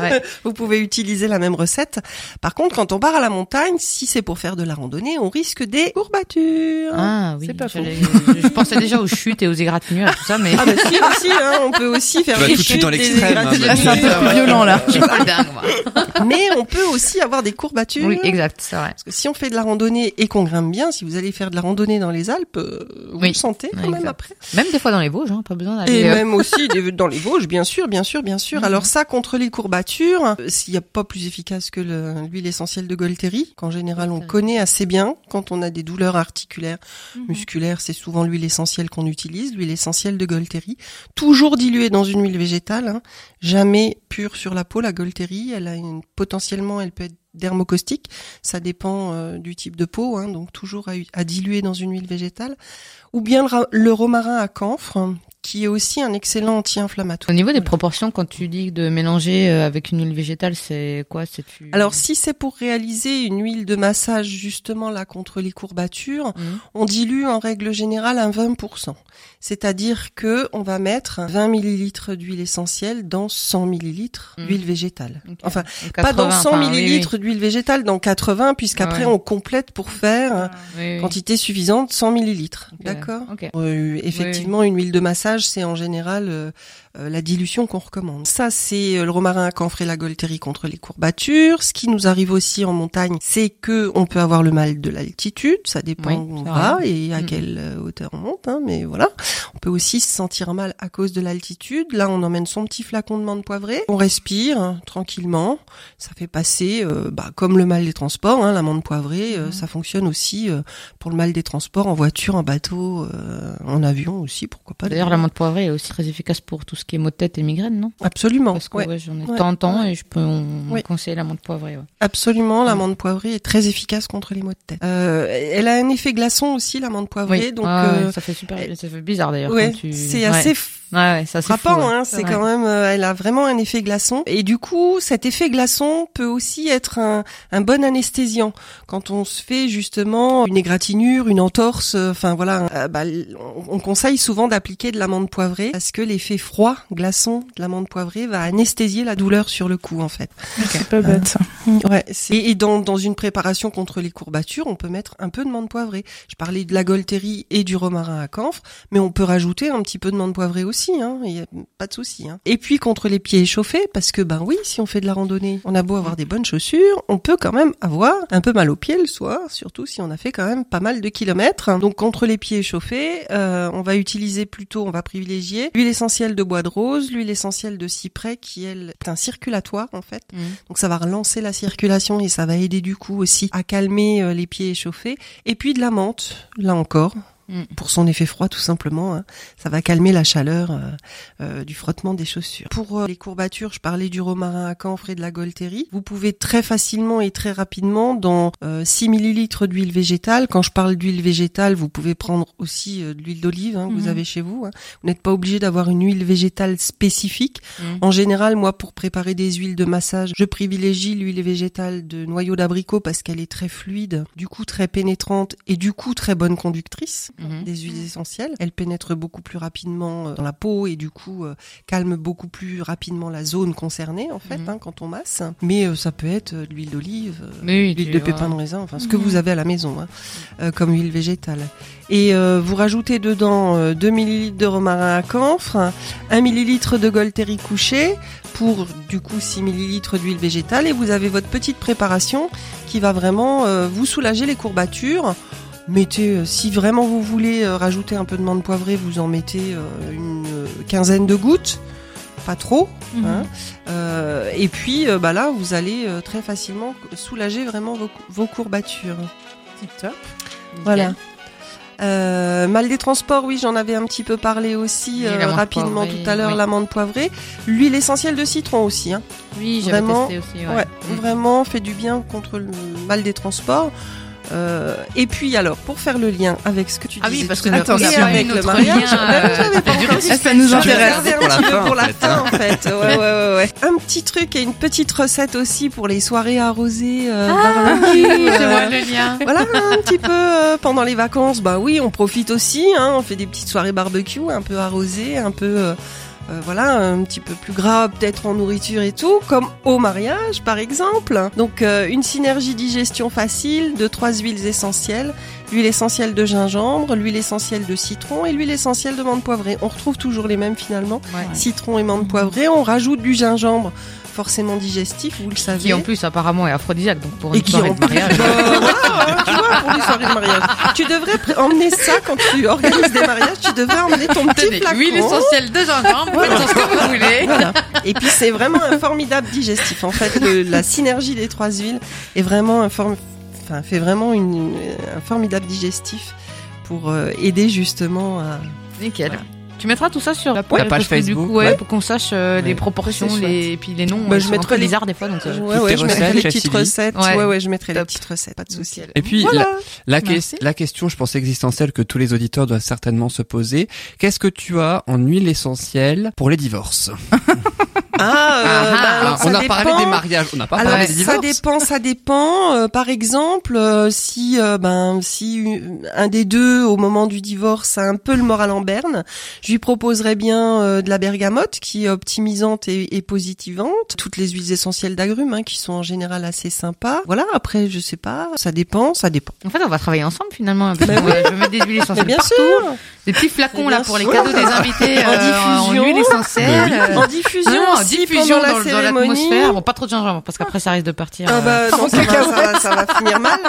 Ouais. Vous pouvez utiliser la même recette. Par contre, quand on part à la montagne, si c'est pour faire de la randonnée, on risque des courbatures. Ah oui, C'est pas faux. je pensais déjà aux chutes et aux égratignures et tout ça, mais Ah bah si aussi, hein, on peut aussi faire Tu vas des tout de suite chutes, dans des l'extrême, hein, égratignures. Là, c'est un peu plus violent là. je suis pas dingue, moi. Mais on peut aussi avoir des courbatures. Oui, exact, c'est vrai. Parce que si on fait de la randonnée et qu'on grimpe bien, si vous allez faire de la randonnée dans les Alpes, euh, vous Oui. le sentez quand même exact. après. Même des fois dans les Vosges, hein, pas besoin d'aller. Et euh, même aussi dans les Vosges, bien sûr, bien sûr, bien sûr. Mhm. Alors ça, contre les courbatures, euh, s'il n'y a pas plus efficace que le- l'huile essentielle de Golteri, qu'en général on connaît assez bien quand on a des douleurs articulaires, Mhm. musculaires, c'est souvent l'huile essentielle qu'on utilise, l'huile essentielle de Golteri, toujours diluée dans une huile végétale, hein, jamais pure sur la peau. La Golteri, elle a une, potentiellement, elle peut être dermocaustique, ça dépend euh, du type de peau, hein, donc toujours à, à diluer dans une huile végétale, ou bien le, romarin à camphre, qui est aussi un excellent anti-inflammatoire. Au niveau des proportions, quand tu dis de mélanger euh, avec une huile végétale, c'est quoi? C'est tu... Alors si c'est pour réaliser une huile de massage justement là contre les courbatures, Mhm. on dilue en règle générale un 20%. C'est-à-dire que on va mettre 20 millilitres d'huile essentielle dans 100 millilitres Mhm. d'huile végétale. Enfin, pas dans 80, 100 enfin, oui, millilitres d'huile végétale, dans 80, puisqu'après Ouais. on complète pour faire oui, oui. quantité suffisante 100 millilitres. D'accord? Ok. Euh, effectivement, une huile de massage, c'est en général euh, euh, la dilution qu'on recommande. Ça, c'est euh, le romarin à camphre et la golterie contre les courbatures. Ce qui nous arrive aussi en montagne, c'est que on peut avoir le mal de l'altitude. Ça dépend Oui, où on va vrai. et à Mm. quelle euh, hauteur on monte. hein, mais voilà, on peut aussi se sentir mal à cause de l'altitude. Là, on emmène son petit flacon de menthe poivrée. On respire hein, tranquillement. Ça fait passer, euh, bah, comme le mal des transports. Hein, la menthe poivrée, euh, Mhm. ça fonctionne aussi euh, pour le mal des transports en voiture, en bateau, euh, en avion aussi, pourquoi pas. D'ailleurs, la l'amande poivrée est aussi très efficace pour tout ce qui est maux de tête et migraine, non? Absolument. Parce que ouais. ouais, j'en ai Ouais. temps en temps et je peux on Ouais. conseiller l'amande poivrée. Ouais. Absolument, l'amande poivrée est très efficace contre les maux de tête. Euh, elle a un effet glaçon aussi, l'amande poivrée, Oui. donc Ouais, euh, ça fait super, ça fait bizarre d'ailleurs. ouais, quand tu... c'est assez f- Ouais, ouais, c'est fou, frappant, ouais. hein. C'est Ouais. quand même, euh, elle a vraiment un effet glaçon. Et du coup, cet effet glaçon peut aussi être un, un bon anesthésiant quand on se fait justement une égratignure, une entorse. euh, Enfin voilà, euh, bah, on on conseille souvent d'appliquer de l'amande poivrée parce que l'effet froid, glaçon de l'amande poivrée va anesthésier la douleur sur le cou en fait. C'est pas bête ça. Ouais, c'est- et dans, dans une préparation contre les courbatures, on peut mettre un peu de menthe poivrée. Je parlais de la golterie et du romarin à camphre, mais on peut rajouter un petit peu de menthe poivrée aussi, hein, a pas de souci. Hein. Et puis contre les pieds échauffés, parce que ben oui, si on fait de la randonnée, on a beau avoir des bonnes chaussures, on peut quand même avoir un peu mal aux pieds le soir, surtout si on a fait quand même pas mal de kilomètres. Donc contre les pieds échauffés, euh, on va utiliser plutôt, on va privilégier l'huile essentielle de bois de rose, l'huile essentielle de cyprès qui elle est un circulatoire en fait. Mhm. Donc ça va relancer la circulation et ça va aider du coup aussi à calmer euh, les pieds échauffés. Et puis de la menthe, là encore, Mm. pour son effet froid tout simplement. hein. Ça va calmer la chaleur euh, euh, du frottement des chaussures. Pour euh, les courbatures, je parlais du romarin à camphre et de la golterie. Vous pouvez très facilement et très rapidement dans euh, 6 millilitres d'huile végétale. Quand je parle d'huile végétale, vous pouvez prendre aussi euh, de l'huile d'olive hein, que vous Mhm. avez chez vous. hein. Vous n'êtes pas obligé d'avoir une huile végétale spécifique. Mhm. En général, moi, pour préparer des huiles de massage, je privilégie l'huile végétale de noyau d'abricot parce qu'elle est très fluide, du coup très pénétrante et du coup très bonne conductrice Mhm. des huiles essentielles. Elle pénètre beaucoup plus rapidement euh, dans la peau et du coup euh, calme beaucoup plus rapidement la zone concernée en fait Mhm. hein, quand on masse. Mais euh, ça peut être de l'huile d'olive, Mais oui, l'huile de vois. pépins de raisin, enfin ce que Mhm. vous avez à la maison hein, euh, comme huile végétale. Et euh, vous rajoutez dedans euh, 2 ml de romarin à camphre, 1 ml de golterie couchée pour du coup 6 ml d'huile végétale et vous avez votre petite préparation qui va vraiment euh, vous soulager les courbatures. Mettez, euh, si vraiment vous voulez euh, rajouter un peu de menthe poivrée, vous en mettez euh, une quinzaine de gouttes, pas trop. Mhm. Hein. Euh, et puis bah là, vous allez très facilement soulager vraiment vos, vos courbatures. Tip top. Voilà. Euh, mal des transports, oui, j'en avais un petit peu parlé aussi euh, rapidement poivrée, tout à l'heure, oui. l'amande poivrée. L'huile essentielle de citron aussi, hein. Oui, j'avais Vraiment, testé aussi. Ouais. Ouais, Mm. vraiment fait du bien contre le mal des transports. Euh, et puis alors, pour faire le lien avec ce que tu Ah oui, disais parce que à du coup, l'heure, il y a et pas avec le mariage, pas euh. Ça nous intéresse. Pour la fin, pour la fin, en fait. Ouais, ouais, ouais, ouais. Un petit truc et une petite recette aussi pour les soirées arrosées. Euh, Ah barbecue, oui, je euh, vois le lien. voilà, un petit peu pendant les vacances, bah oui, on profite aussi, hein, on fait des petites soirées barbecue, un peu arrosées, un peu, euh, voilà, un petit peu plus gras peut-être en nourriture et tout, comme au mariage par exemple. Donc euh, une synergie digestion facile de trois huiles essentielles, l'huile essentielle de gingembre, l'huile essentielle de citron et l'huile essentielle de menthe poivrée. On retrouve toujours les mêmes finalement, Ouais. citron et menthe poivrée. On rajoute du gingembre, forcément digestif, vous le savez. Qui en plus apparemment est aphrodisiaque, donc pour Et une qui soirée en de mariage. Voilà, tu vois, pour une soirée de mariage. Tu devrais emmener ça quand tu organises des mariages. Tu devrais emmener ton petit Tenez, flacon. huile essentielle de gingembre, faites ce que vous voulez. Voilà. Et puis c'est vraiment un formidable digestif. En fait, le- la synergie des trois huiles est vraiment un form- enfin, fait vraiment une, un formidable digestif pour euh, aider justement à. Nickel. Voilà. Tu mettras tout ça sur la La page Facebook, coup, ouais, ouais. pour qu'on sache euh, les proportions, les et puis les noms. Bah, je mettrai les- bizarres des fois, donc. euh, ouais, je mettrai les petites recettes. Ouais. Ouais, ouais, je mettrai les petites recettes, pas de souci. Et puis, Voilà. la, la, que- Merci. la question, je pense, existentielle que tous les auditeurs doivent certainement se poser. Qu'est-ce que tu as en huile essentielle pour les divorces? Ah, euh, Ah, bah, ah. alors, ça On a parlé dépend. des mariages, on n'a pas Alors parlé des ça divorces. dépend, ça dépend. Euh, par exemple, euh, si euh, ben si un des deux au moment du divorce a un peu le moral en berne, je lui proposerais bien euh, de la bergamote qui est optimisante et, et positivante. Toutes les huiles essentielles d'agrumes hein, qui sont en général assez sympas. Voilà. Après, je sais pas, ça dépend, ça dépend. En fait, on va travailler ensemble finalement. Bah je vais mettre des huiles essentielles bien partout. sûr, Des petits flacons là pour les cadeaux des invités En euh, diffusion. en huile essentielle. euh, en diffusion, diffusion la dans l'atmosphère. Bon, pas trop de gingembre parce qu'après ça risque de partir. Ah euh, bah non, ça va, ça, va, ça va finir mal.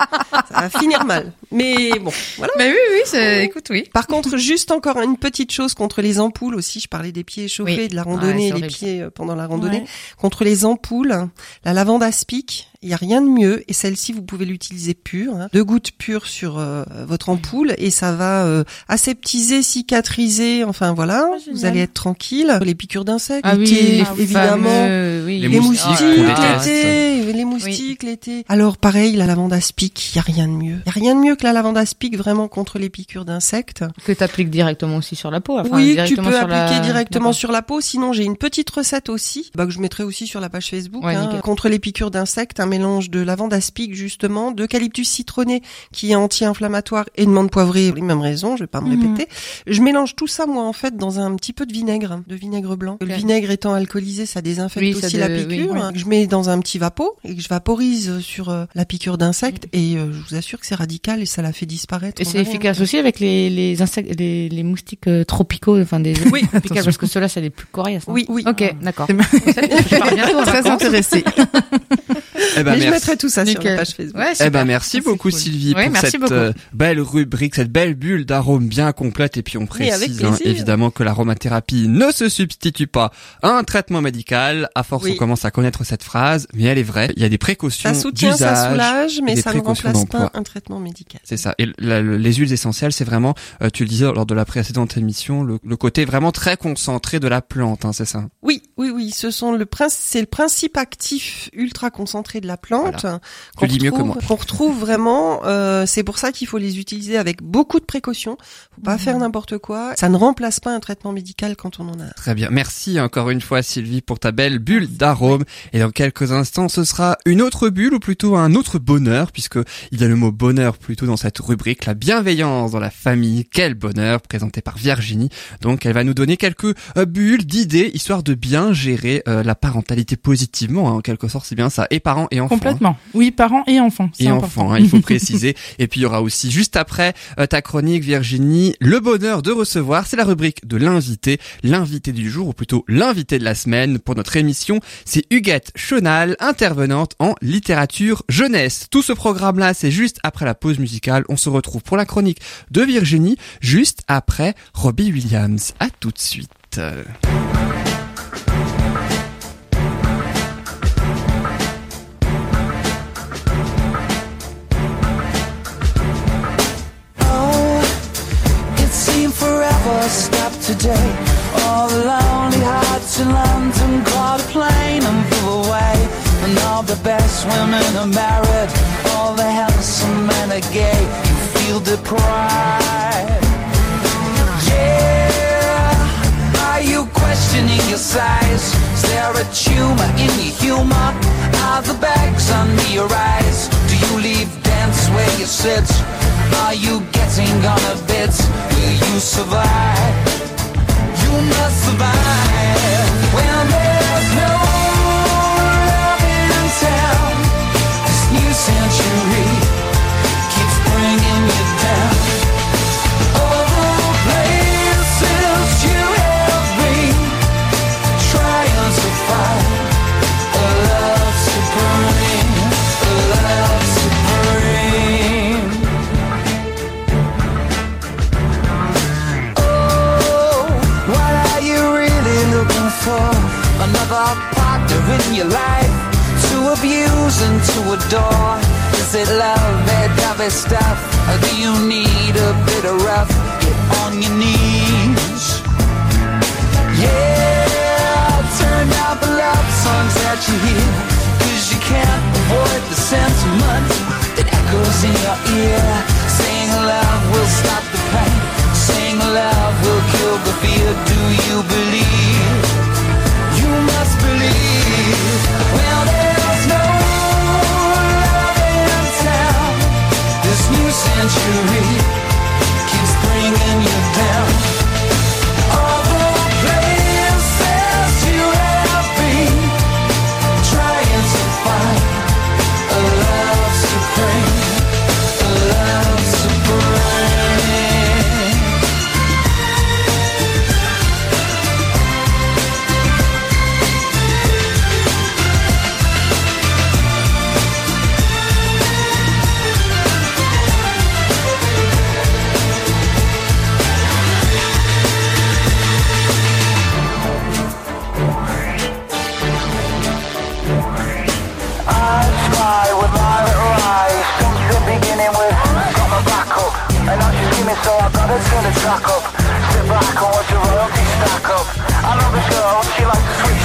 Ça va finir mal. Mais bon, voilà. Mais oui, oui, c'est... écoute, oui. Par contre, juste encore une petite chose contre les ampoules aussi. Je parlais des pieds échauffés, Oui. de la randonnée, les pieds euh, pendant la randonnée. Ouais. Contre les ampoules, la lavande aspic Il y a rien de mieux. Et celle-ci, vous pouvez l'utiliser pure, hein. deux gouttes pures sur euh, votre ampoule et ça va euh, aseptiser, cicatriser. Enfin voilà, Ah, vous allez être tranquille. Les piqûres d'insectes, Ah oui, l'été, évidemment. fameux, oui. Les Les moustiques, l'été, les moustiques l'été. Alors pareil, la lavande aspic, il y a rien de mieux. Il y a rien de mieux que la lavande aspic vraiment contre les piqûres d'insectes. Que t'appliques directement aussi sur la peau. enfin, oui, tu peux sur la- appliquer directement sur la peau. Sinon, j'ai une petite recette aussi, bah, que je mettrai aussi sur la page Facebook. Ouais, hein, contre les piqûres d'insectes, mélange de lavande aspic justement, d'eucalyptus citronné qui est anti-inflammatoire et de menthe poivrée, les mêmes raisons, je vais pas me Mhm. répéter. Je mélange tout ça moi en fait dans un petit peu de vinaigre, de vinaigre blanc. Le vinaigre étant alcoolisé, ça désinfecte Oui, ça aussi de- la piqûre. oui. hein, que Je mets dans un petit vapeau et que je vaporise sur euh, la piqûre d'insecte et euh, je vous assure que c'est radical et ça la fait disparaître. Et c'est efficace aussi avec les, les insectes, les, les moustiques euh, tropicaux, enfin des Oui, tropicales, parce que ceux-là, c'est les plus coriaces. non Oui, oui. Ok, d'accord. Bientôt en Très vacances. intéressé. Eh ben, Mais je merci. mettrai tout ça sur la page Facebook. Ouais, Eh ben merci beaucoup cool. Sylvie Ouais, pour merci cette beaucoup. euh, belle rubrique, cette belle bulle d'arôme bien complète et puis on précise hein, évidemment que l'aromathérapie ne se substitue pas à un traitement médical. À force Oui. on commence à connaître cette phrase, mais elle est vraie. Il y a des précautions Ça soutient, ça soulage, mais ça ne remplace pas un traitement médical. C'est ça. Et la- les huiles essentielles, c'est vraiment, euh, tu le disais lors de la précédente émission, le, le côté vraiment très concentré de la plante, hein, c'est ça? Oui, oui, oui, ce sont le principe, c'est le principe actif ultra concentré de la plante Tu qu'on retrouve, qu'on retrouve vraiment. euh, c'est pour ça qu'il faut les utiliser avec beaucoup de précautions. Faut pas Mhm. faire n'importe quoi. Ça ne remplace pas un traitement médical quand on en a. Très bien. Merci encore une fois Sylvie pour ta belle bulle d'arôme. Et dans quelques instants, ce sera une autre bulle ou plutôt un autre bonheur puisque il y a le mot bonheur plutôt dans cette rubrique, la bienveillance dans la famille. Quel bonheur présenté par Virginie. Donc elle va nous donner quelques euh, bulles d'idées histoire de bien gérer euh, la parentalité positivement. hein, en quelque sorte, c'est bien ça. Et parents et enfants. hein. Complètement. Oui, parents et enfants. Et enfants, hein, il faut préciser. Et puis il y aura aussi juste après euh, ta chronique Virginie, le bonheur de recevoir, c'est la rubrique de l'invité, l'invité du jour ou plutôt l'invité de la semaine pour notre émission, c'est Huguette Chenal, intervenante en littérature jeunesse. Tout ce programme-là, c'est juste après la pause musicale. On se retrouve pour la chronique de Virginie juste après Robbie Williams. À tout de suite. Forever stopped today. All the lonely hearts in London caught a plane and flew away. And all the best women are married. All the handsome men are gay. You feel deprived. Yeah. Are you questioning your size? Is there a tumor in your humor? Are the bags under your eyes? You sit? Are you getting on a bit? Will you survive? You must survive your life to abuse and to adore. Is it love, that dovey stuff? Or do you need a bit of rough? Get on your knees. Yeah, turn out the love songs that you hear. Cause you can't avoid the sentiment that echoes in your ear. Saying love will stop the pain. Saying love will kill the fear. Do you believe? Century keeps bringing you down. Let's turn the track up. Sit back and watch your royalty stack up. I know this girl, she likes to switch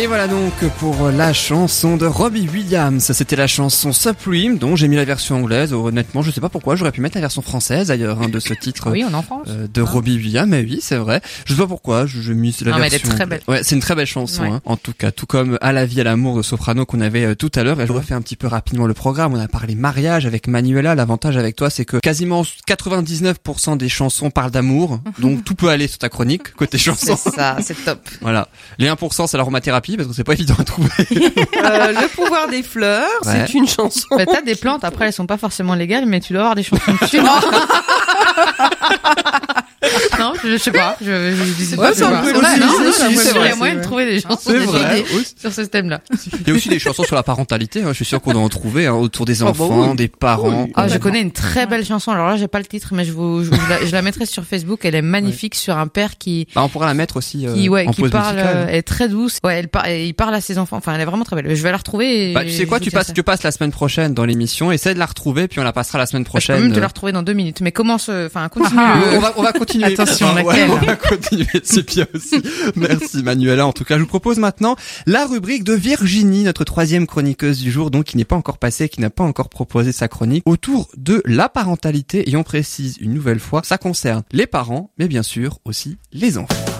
Et voilà donc pour la chanson de Robbie Williams. C'était la chanson Supreme dont j'ai mis la version anglaise. Honnêtement, je sais pas pourquoi. J'aurais pu mettre la version française d'ailleurs hein, de ce titre. Oui, on en France. euh, de Robbie Williams, mais oui, c'est vrai. Je sais pas pourquoi, je- mis la Non, mais elle est très belle. Ouais, c'est une très belle chanson, Ouais. hein, en tout cas, tout comme À la vie, à l'amour de Soprano qu'on avait euh, tout à l'heure. Et je refais un petit peu rapidement le programme. On a parlé mariage avec Manuela. L'avantage avec toi, c'est que quasiment 99% des chansons parlent d'amour, donc tout peut aller sur ta chronique côté C'est chanson. ça, c'est top. Voilà. Les 1%, c'est l'aromathérapie parce que c'est pas évident à trouver. Euh, le pouvoir des fleurs, Ouais. c'est une chanson. Bah, t'as des plantes, après elles sont pas forcément légales, mais tu dois avoir des chansons dessus. non, je, je sais pas. Je, je, je, Ouais, je c'est sais un pas. peu Il y a moyen de trouver des chansons vrai. idées sur ce thème-là. Il y a aussi des chansons sur la parentalité. hein. Je suis sûr qu'on doit en trouver hein, autour des Oh, bah enfants, oui. des parents. Ah, je connais une très belle chanson. Alors là, j'ai pas le titre, mais je vous, je, vous la, je la mettrai sur Facebook. Elle est magnifique sur un père qui, Bah, on pourra la mettre aussi euh, qui, ouais, en qui pause parle, musicale. euh, elle est très douce. Ouais, elle parle, il parle à ses enfants. Enfin, elle est vraiment très belle. Je vais la retrouver. Et Bah, tu sais quoi, tu passes, ça. tu passes la semaine prochaine dans l'émission, essaie de la retrouver, puis on la passera la semaine Bah, Je peux prochaine. même te la retrouver dans deux minutes. Mais commence, enfin, continue. Ah, on va, on va continuer. Attention, Enfin, ouais, laquelle on va continuer, c'est bien aussi. Merci Manuela. En tout cas, je vous propose maintenant la rubrique de Virginie, notre troisième chroniqueuse du jour, donc qui n'est pas encore passée, qui n'a pas encore proposé sa chronique autour de la parentalité. Et on précise une nouvelle fois, ça concerne les parents, mais bien sûr aussi les enfants.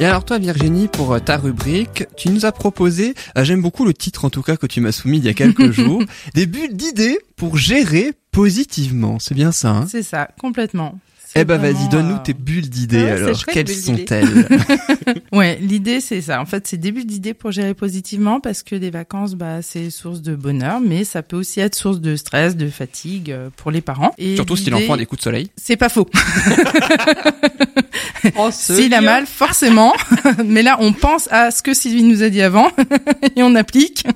Et alors toi Virginie, pour euh, ta rubrique, tu nous as proposé, euh, j'aime beaucoup le titre en tout cas que tu m'as soumis il y a quelques jours, des bulles d'idées pour gérer positivement. C'est bien ça, hein? C'est ça, complètement. Eh ben vas-y, donne-nous euh, tes bulles d'idées ouais, alors. chouette, Quelles bulles sont-elles Ouais, l'idée c'est ça. En fait, c'est début d'idée pour gérer positivement parce que les vacances, bah, c'est source de bonheur, mais ça peut aussi être source de stress, de fatigue euh, pour les parents. Et Surtout si l'enfant a des coups de soleil. C'est pas faux. Oh, S'il a mal, forcément. Mais là, on pense à ce que Sylvie nous a dit avant et on applique.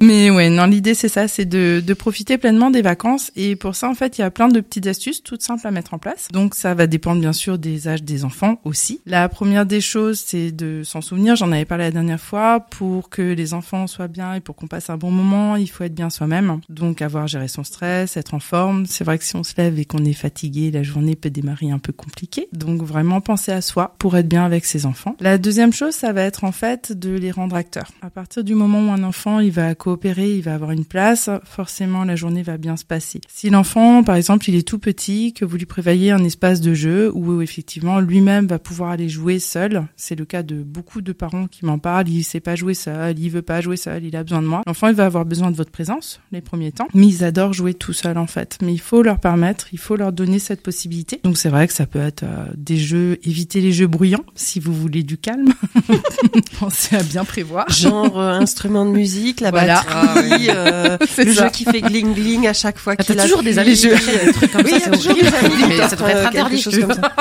Mais ouais, non, l'idée c'est ça, c'est de, de profiter pleinement des vacances. Et pour ça, en fait, il y a plein de petites astuces toutes simples à mettre en place. Donc ça va dépendre bien sûr des âges des enfants aussi. La première des choses, c'est de s'en souvenir. J'en avais parlé la dernière fois. Pour que les enfants soient bien et pour qu'on passe un bon moment, il faut être bien soi-même. Donc avoir géré son stress, être en forme. C'est vrai que si on se lève et qu'on est fatigué, la journée peut démarrer un peu compliquée. Donc vraiment penser à soi pour être bien avec ses enfants. La deuxième chose, ça va être en fait de les rendre acteurs. À partir du moment où un enfant, il va coopérer, il va avoir une place, forcément la journée va bien se passer. Si l'enfant, par exemple, il est tout petit, que vous lui prévoyez un espace de jeu où effectivement lui-même va pouvoir aller jouer seul, c'est le cas de beaucoup de parents qui m'en parlent, il sait pas jouer seul, il veut pas jouer seul, il a besoin de moi. L'enfant, il va avoir besoin de votre présence les premiers temps, mais ils adorent jouer tout seul en fait. Mais il faut leur permettre, il faut leur donner cette possibilité. Donc c'est vrai que ça peut être euh, des jeux, éviter les jeux bruyants si vous voulez du calme. Pensez à bien prévoir. Genre euh, instrument de musique, la Voilà. batterie, euh, C'est le ça. jeu qui fait gling gling à chaque fois Ah, qu'il T'as toujours des amis jeux. des trucs comme Oui, ça, a toujours des Mais ça devrait être interdit. comme ça.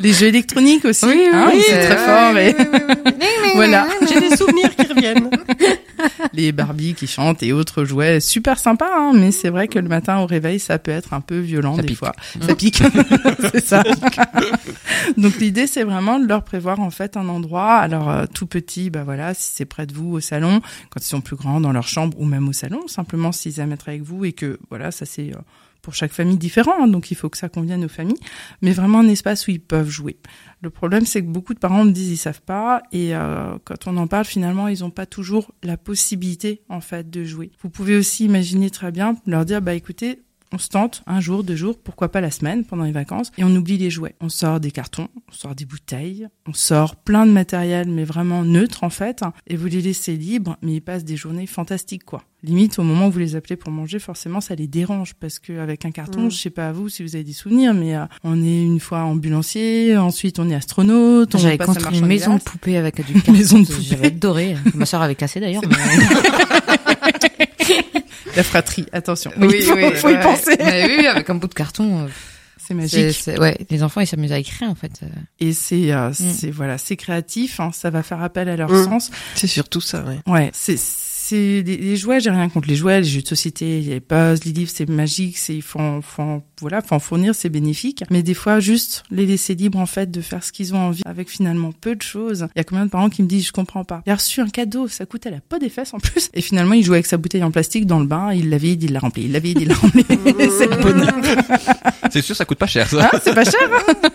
Les jeux électroniques aussi, Oui, oui, hein, oui, c'est c'est- très fort. Et... voilà. J'ai des souvenirs qui reviennent. les Barbie qui chantent et autres jouets, super sympa, hein, mais c'est vrai que le matin au réveil, ça peut être un peu violent Ça des pique. fois. Ça pique, c'est ça. Donc l'idée, c'est vraiment de leur prévoir en fait un endroit. Alors euh, tout petit, bah voilà, si c'est près de vous au salon, quand ils sont plus grands dans leur chambre ou même au salon, simplement s'ils aiment être avec vous et que voilà, ça c'est euh, pour chaque famille différent, hein, donc il faut que ça convienne aux familles, mais vraiment un espace où ils peuvent jouer. Le problème, c'est que beaucoup de parents me disent ils savent pas, et euh, quand on en parle, finalement, ils n'ont pas toujours la possibilité en fait de jouer. Vous pouvez aussi imaginer très bien leur dire bah écoutez, on se tente un jour, deux jours, pourquoi pas la semaine pendant les vacances, et on oublie les jouets. On sort des cartons, on sort des bouteilles, on sort plein de matériel, mais vraiment neutre en fait, et vous les laissez libres, mais ils passent des journées fantastiques quoi. Limite, au moment où vous les appelez pour manger, forcément, ça les dérange parce que avec un carton, Mm. je sais pas à vous si vous avez des souvenirs, mais euh, on est une fois ambulancier, ensuite on est astronaute, on J'avais construit une maison de poupée avec du carton. Maison de poupée. J'avais adoré. Ma soeur avait cassé d'ailleurs. mais- La fratrie, attention. Oui, il faut, oui, faut y ouais. penser. Mais oui, avec un bout de carton. euh, C'est magique. c'est- ouais, les enfants ils s'amusent à écrire en fait. euh. Et c'est, euh, c'est voilà, c'est créatif. hein, ça va faire appel à leur Mm. sens. C'est surtout ça, ouais. Ouais, c'est c'est les, les jouets, j'ai rien contre les jouets, les jeux de société, les puzzles, les livres, c'est magique, c'est il faut en, faut en- voilà, faut en fournir, c'est bénéfique. Mais des fois, juste les laisser libres en fait de faire ce qu'ils ont envie avec finalement peu de choses. Il y a combien de parents qui me disent je comprends pas. Il a reçu un cadeau, ça coûtait la peau des fesses en plus. Et finalement, il jouait avec sa bouteille en plastique dans le bain, il l'a vide, il l'a rempli, il l'a vide, il l'a rempli. c'est le bonheur. C'est sûr, ça coûte pas cher, ça. Hein, c'est pas cher. hein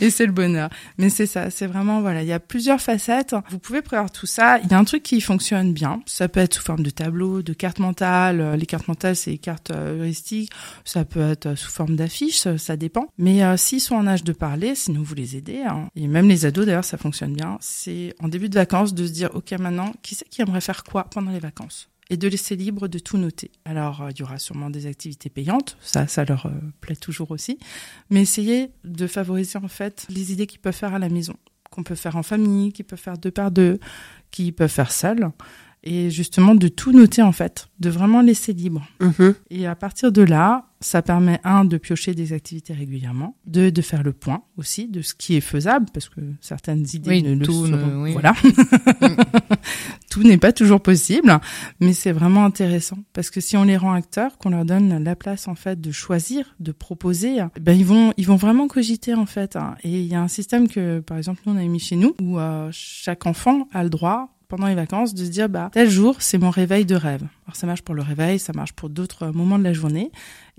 et c'est le bonheur. Mais c'est ça, c'est vraiment voilà, il y a plusieurs facettes. Vous pouvez prévoir tout ça. Il y a un truc qui fonctionne bien. Ça peut être sous forme de tableau, de cartes mentales. Euh, Les cartes mentales, c'est les cartes euh, heuristiques. Ça peut être euh, sous forme d'affiches, ça, dépend. Mais s'ils sont en âge de parler, sinon vous les aidez. hein. Et même les ados, d'ailleurs, ça fonctionne bien. C'est en début de vacances de se dire, ok, maintenant, qui c'est qui aimerait faire quoi pendant les vacances? Et de laisser libre de tout noter. Alors, il y aura sûrement des activités payantes, ça, ça leur plaît toujours aussi, mais essayez de favoriser en fait les idées qu'ils peuvent faire à la maison, qu'on peut faire en famille, qu'ils peuvent faire deux par deux, qu'ils peuvent faire seuls, et justement de tout noter en fait, de vraiment laisser libre. Mhm. Et à partir de là, ça permet un de piocher des activités régulièrement, deux de faire le point aussi de ce qui est faisable parce que certaines idées Oui, ne le tout ne- seront. oui. Voilà, tout n'est pas toujours possible, mais c'est vraiment intéressant parce que si on les rend acteurs, qu'on leur donne la place en fait de choisir, de proposer, ben ils vont ils vont vraiment cogiter en fait. hein. Et il y a un système que par exemple nous on a mis chez nous où euh, chaque enfant a le droit pendant les vacances de se dire bah tel jour c'est mon réveil de rêve. Alors ça marche pour le réveil, ça marche pour d'autres moments de la journée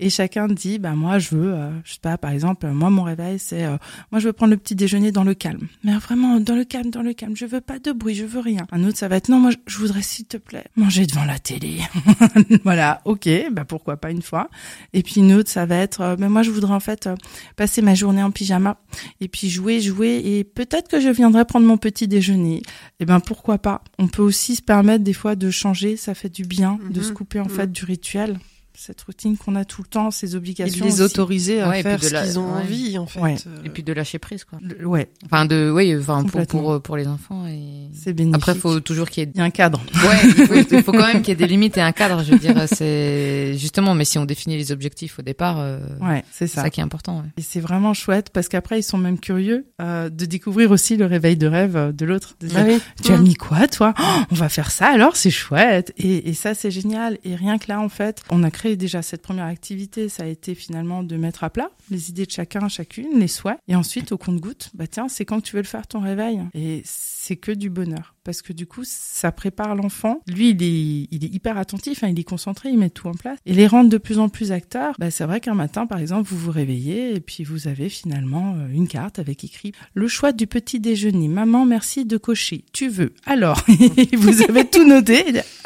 et chacun dit bah moi je veux euh, je sais pas par exemple moi mon réveil c'est euh, moi je veux prendre le petit déjeuner dans le calme. Mais vraiment dans le calme dans le calme, je veux pas de bruit, je veux rien. Un autre ça va être non moi je- voudrais s'il te plaît manger devant la télé. voilà, OK, bah pourquoi pas une fois. Et puis une autre ça va être euh, mais moi je voudrais en fait euh, passer ma journée en pyjama et puis jouer jouer et peut-être que je viendrai prendre mon petit déjeuner. Eh ben pourquoi pas On peut aussi se permettre des fois de changer, ça fait du bien de Mhm. se couper en Mhm. fait du rituel, cette routine qu'on a tout le temps, ces Et obligations. de les aussi. autoriser à Ouais, faire de ce la- qu'ils ont ouais. envie, en fait. Ouais. Et puis de lâcher prise quoi. Le- Ouais, Enfin de oui, enfin pour euh, pour les enfants et c'est bénéfique. après faut toujours qu'il y ait il y a un cadre. Ouais, il faut, quand même qu'il y ait des limites et un cadre, je veux dire, c'est justement, mais si on définit les objectifs au départ, euh, Ouais, c'est c'est ça. ça qui est important. ouais. Et c'est vraiment chouette parce qu'après ils sont même curieux euh, de découvrir aussi le réveil de rêve de l'autre. De dire, Ah oui. Tu as Mhm. mis quoi, toi? Oh, On va faire ça alors, c'est chouette. Et, et ça, c'est génial. Et rien que là, en fait, on a créé déjà cette première activité. Ça a été finalement de mettre à plat les idées de chacun, chacune, les souhaits. Et ensuite, au compte-goutte, bah tiens, c'est quand tu veux le faire ton réveil? Et c'est que du bonheur. Parce que du coup, ça prépare l'enfant. Lui, il est, il est hyper attentif, hein, il est concentré, il met tout en place. Et les rendre de plus en plus acteurs, bah, c'est vrai qu'un matin, par exemple, vous vous réveillez et puis vous avez finalement euh, une carte avec écrit le choix du petit déjeuner. Maman, merci de cocher. Tu veux. Alors, vous avez tout noté.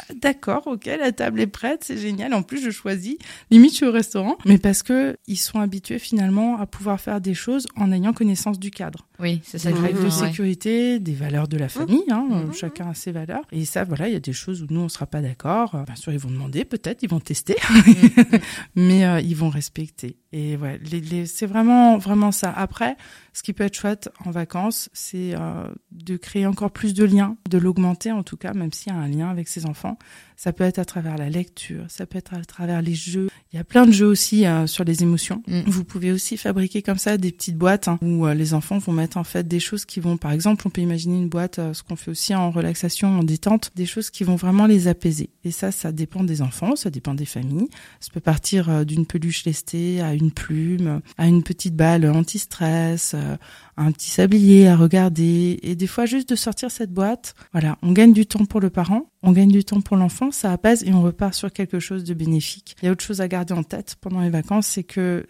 D'accord, ok, la table est prête, c'est génial. En plus, je choisis. Limite, je suis au restaurant. Mais parce que ils sont habitués finalement à pouvoir faire des choses en ayant connaissance du cadre. Oui, c'est ça. Des règles de ouais. sécurité, des valeurs de la famille, hein, Mhm. chacun a ses valeurs. Et ça, voilà, il y a des choses où nous, on sera pas d'accord. Bien sûr, ils vont demander, peut-être, ils vont tester, mais euh, ils vont respecter. Et ouais, les, les- c'est vraiment, vraiment ça. Après, ce qui peut être chouette en vacances, c'est euh, de créer encore plus de liens, de l'augmenter en tout cas, même s'il y a un lien avec ses enfants. Ça peut être à travers la lecture, ça peut être à travers les jeux. Il y a plein de jeux aussi euh, sur les émotions. Mm. Vous pouvez aussi fabriquer comme ça des petites boîtes hein, où euh, les enfants vont mettre en fait des choses qui vont, par exemple, on peut imaginer une boîte, euh, ce qu'on fait aussi en relaxation, en détente, des choses qui vont vraiment les apaiser. Et ça, ça dépend des enfants, ça dépend des familles. Ça peut partir euh, d'une peluche lestée à une plume, à une petite balle anti-stress, euh, un petit sablier à regarder. Et des fois, juste de sortir cette boîte, voilà, on gagne du temps pour le parent, on gagne du temps pour l'enfant, ça apaise et on repart sur quelque chose de bénéfique. Il y a autre chose à garder en tête pendant les vacances, c'est que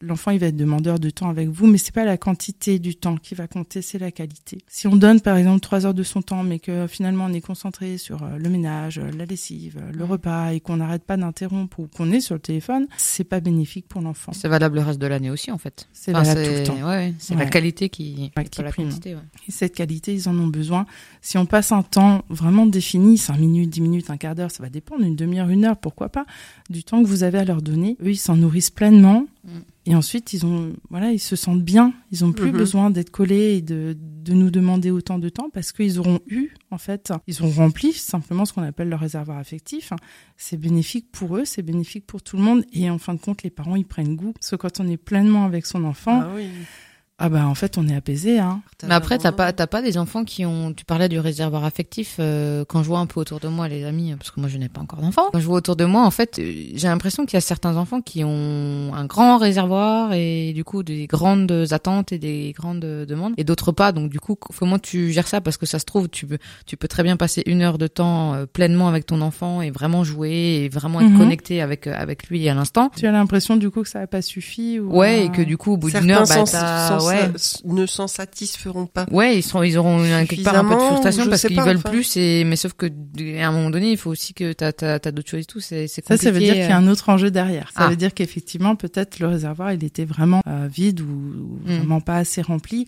l'enfant il va être demandeur de temps avec vous, mais c'est pas la quantité du temps qui va compter, c'est la qualité. Si on donne par exemple trois heures de son temps, mais que finalement on est concentré sur euh, le ménage, euh, la lessive, euh, le repas et qu'on n'arrête pas d'interrompre ou qu'on est sur le téléphone, c'est pas bénéfique pour l'enfant. C'est valable le reste de l'année aussi, en fait. C'est Enfin, valable tout le temps. ouais, ouais, c'est Ouais. la qualité qui, qui pas la prime. quantité. Et cette qualité, ils en ont besoin. Si on passe un temps vraiment défini, 5 minutes, 10 minutes, un quart d'heure, ça va dépendre, une demi-heure, une heure, pourquoi pas, du temps que vous avez à leur donner, eux, ils s'en nourrissent pleinement. Et ensuite, ils ont, voilà, ils se sentent bien. Ils ont plus Mhm. besoin d'être collés et de, de nous demander autant de temps parce qu'ils auront eu, en fait, ils ont rempli simplement ce qu'on appelle leur réservoir affectif. C'est bénéfique pour eux, c'est bénéfique pour tout le monde. Et en fin de compte, les parents, ils prennent goût. Parce que quand on est pleinement avec son enfant, Ah oui. Ah bah, en fait, on est apaisé, hein. Mais après, t'as pas, t'as pas des enfants qui ont. Tu parlais du réservoir affectif. euh, quand je vois un peu autour de moi, les amis, parce que moi, je n'ai pas encore d'enfants. Quand je vois autour de moi, en fait, euh, j'ai l'impression qu'il y a certains enfants qui ont un grand réservoir et du coup des grandes attentes et des grandes demandes, et d'autres pas. Donc du coup, comment tu gères ça Parce que ça se trouve, tu peux, tu peux très bien passer une heure de temps euh, pleinement avec ton enfant et vraiment jouer et vraiment être Mhm. connecté avec avec lui à l'instant. Tu as l'impression, du coup, que ça n'a pas suffi ou... Ouais, euh, et que du coup, au bout d'une heure, bah, ouais. ne s'en satisferont pas. Ouais, ils seront, ils auront un- quelque part un peu de Suffisamment, frustration parce qu'ils veulent enfin. plus. Et mais sauf que à un moment donné, il faut aussi que t'as t'as t'as d'autres choses et tout. C'est c'est Ça, compliqué. ça veut dire qu'il y a un autre enjeu derrière. Ça Ah. veut dire qu'effectivement, peut-être le réservoir, il était vraiment euh, vide ou, ou Mm. vraiment pas assez rempli.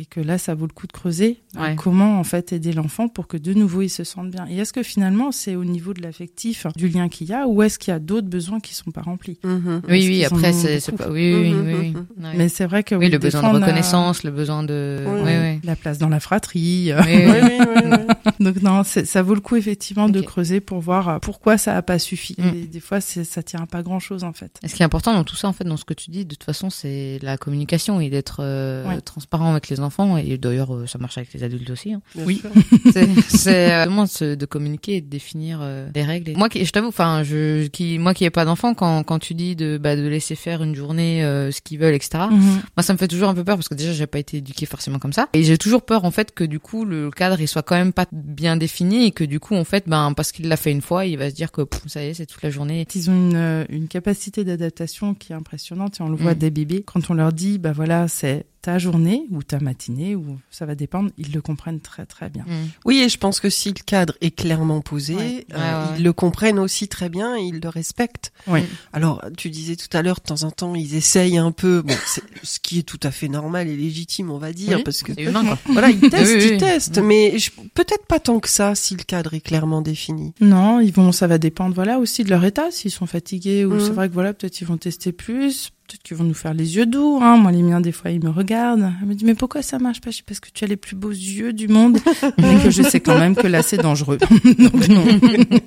Et que là, ça vaut le coup de creuser. euh, Ouais. Comment, en fait, aider l'enfant pour que de nouveau, il se sente bien. Et est-ce que finalement, c'est au niveau de l'affectif, du lien qu'il y a, ou est-ce qu'il y a d'autres besoins qui sont pas remplis? Mhm. Oui, oui. Après, c'est pas. Oui, oui, Mhm, oui. Mais c'est vrai que oui, oui, le besoin de a reconnaissance, le besoin de. Oui. La place dans la fratrie. Oui, oui. Oui, oui, oui, oui. Donc non, ça vaut le coup effectivement de creuser pour voir euh, pourquoi ça a pas suffi. Mm. Et des fois, ça tient à pas grand chose en fait. Et ce qui est important dans tout ça, en fait, dans ce que tu dis, de toute façon, c'est la communication et d'être euh, Ouais. transparent avec les enfants. Et d'ailleurs, euh, ça marche avec les adultes aussi. hein. Oui. c'est euh, vraiment de, communiquer et de définir euh, des règles. Et moi, qui, je t'avoue, enfin, je, qui, moi qui ai pas d'enfant, quand, quand tu dis de, bah, de laisser faire une journée euh, ce qu'ils veulent, etc. Mhm. Moi, ça me fait toujours un peu peur parce que déjà, j'ai pas été éduquée forcément comme ça. Et j'ai toujours peur, en fait, que du coup, le cadre, il soit quand même pas bien défini et que du coup, en fait, ben, parce qu'il l'a fait une fois, il va se dire que pff, ça y est, c'est toute la journée. Ils ont une, une capacité d'adaptation qui est impressionnante et on le voit Mm. des bébés. Quand on leur dit, bah voilà, c'est ta journée ou ta matinée ou ça va dépendre, ils le comprennent très très bien. Mm. Oui, et je pense que si le cadre est clairement posé, Ouais. euh, Ouais, ouais, ils le comprennent aussi très bien et ils le respectent. Oui. Alors, tu disais tout à l'heure, de temps en temps, ils essayent un peu, bon, ce qui est tout à fait normal et légitime, on va dire, Oui, parce que humain, quoi. voilà, ils testent, Oui, oui, ils testent, Mm. mais peut-être pas tant que ça si le cadre est clairement défini. Non, ils vont, ça va dépendre, voilà, aussi de leur état, s'ils sont fatigués ou Mhm. c'est vrai que voilà, peut-être ils vont tester plus, peut-être qu'ils vont nous faire les yeux doux, hein. Moi, les miens, des fois, ils me regardent. Elle me dit, mais pourquoi ça marche pas? Je dis, parce que tu as les plus beaux yeux du monde. mais que je sais quand même que là, c'est dangereux. Donc, non.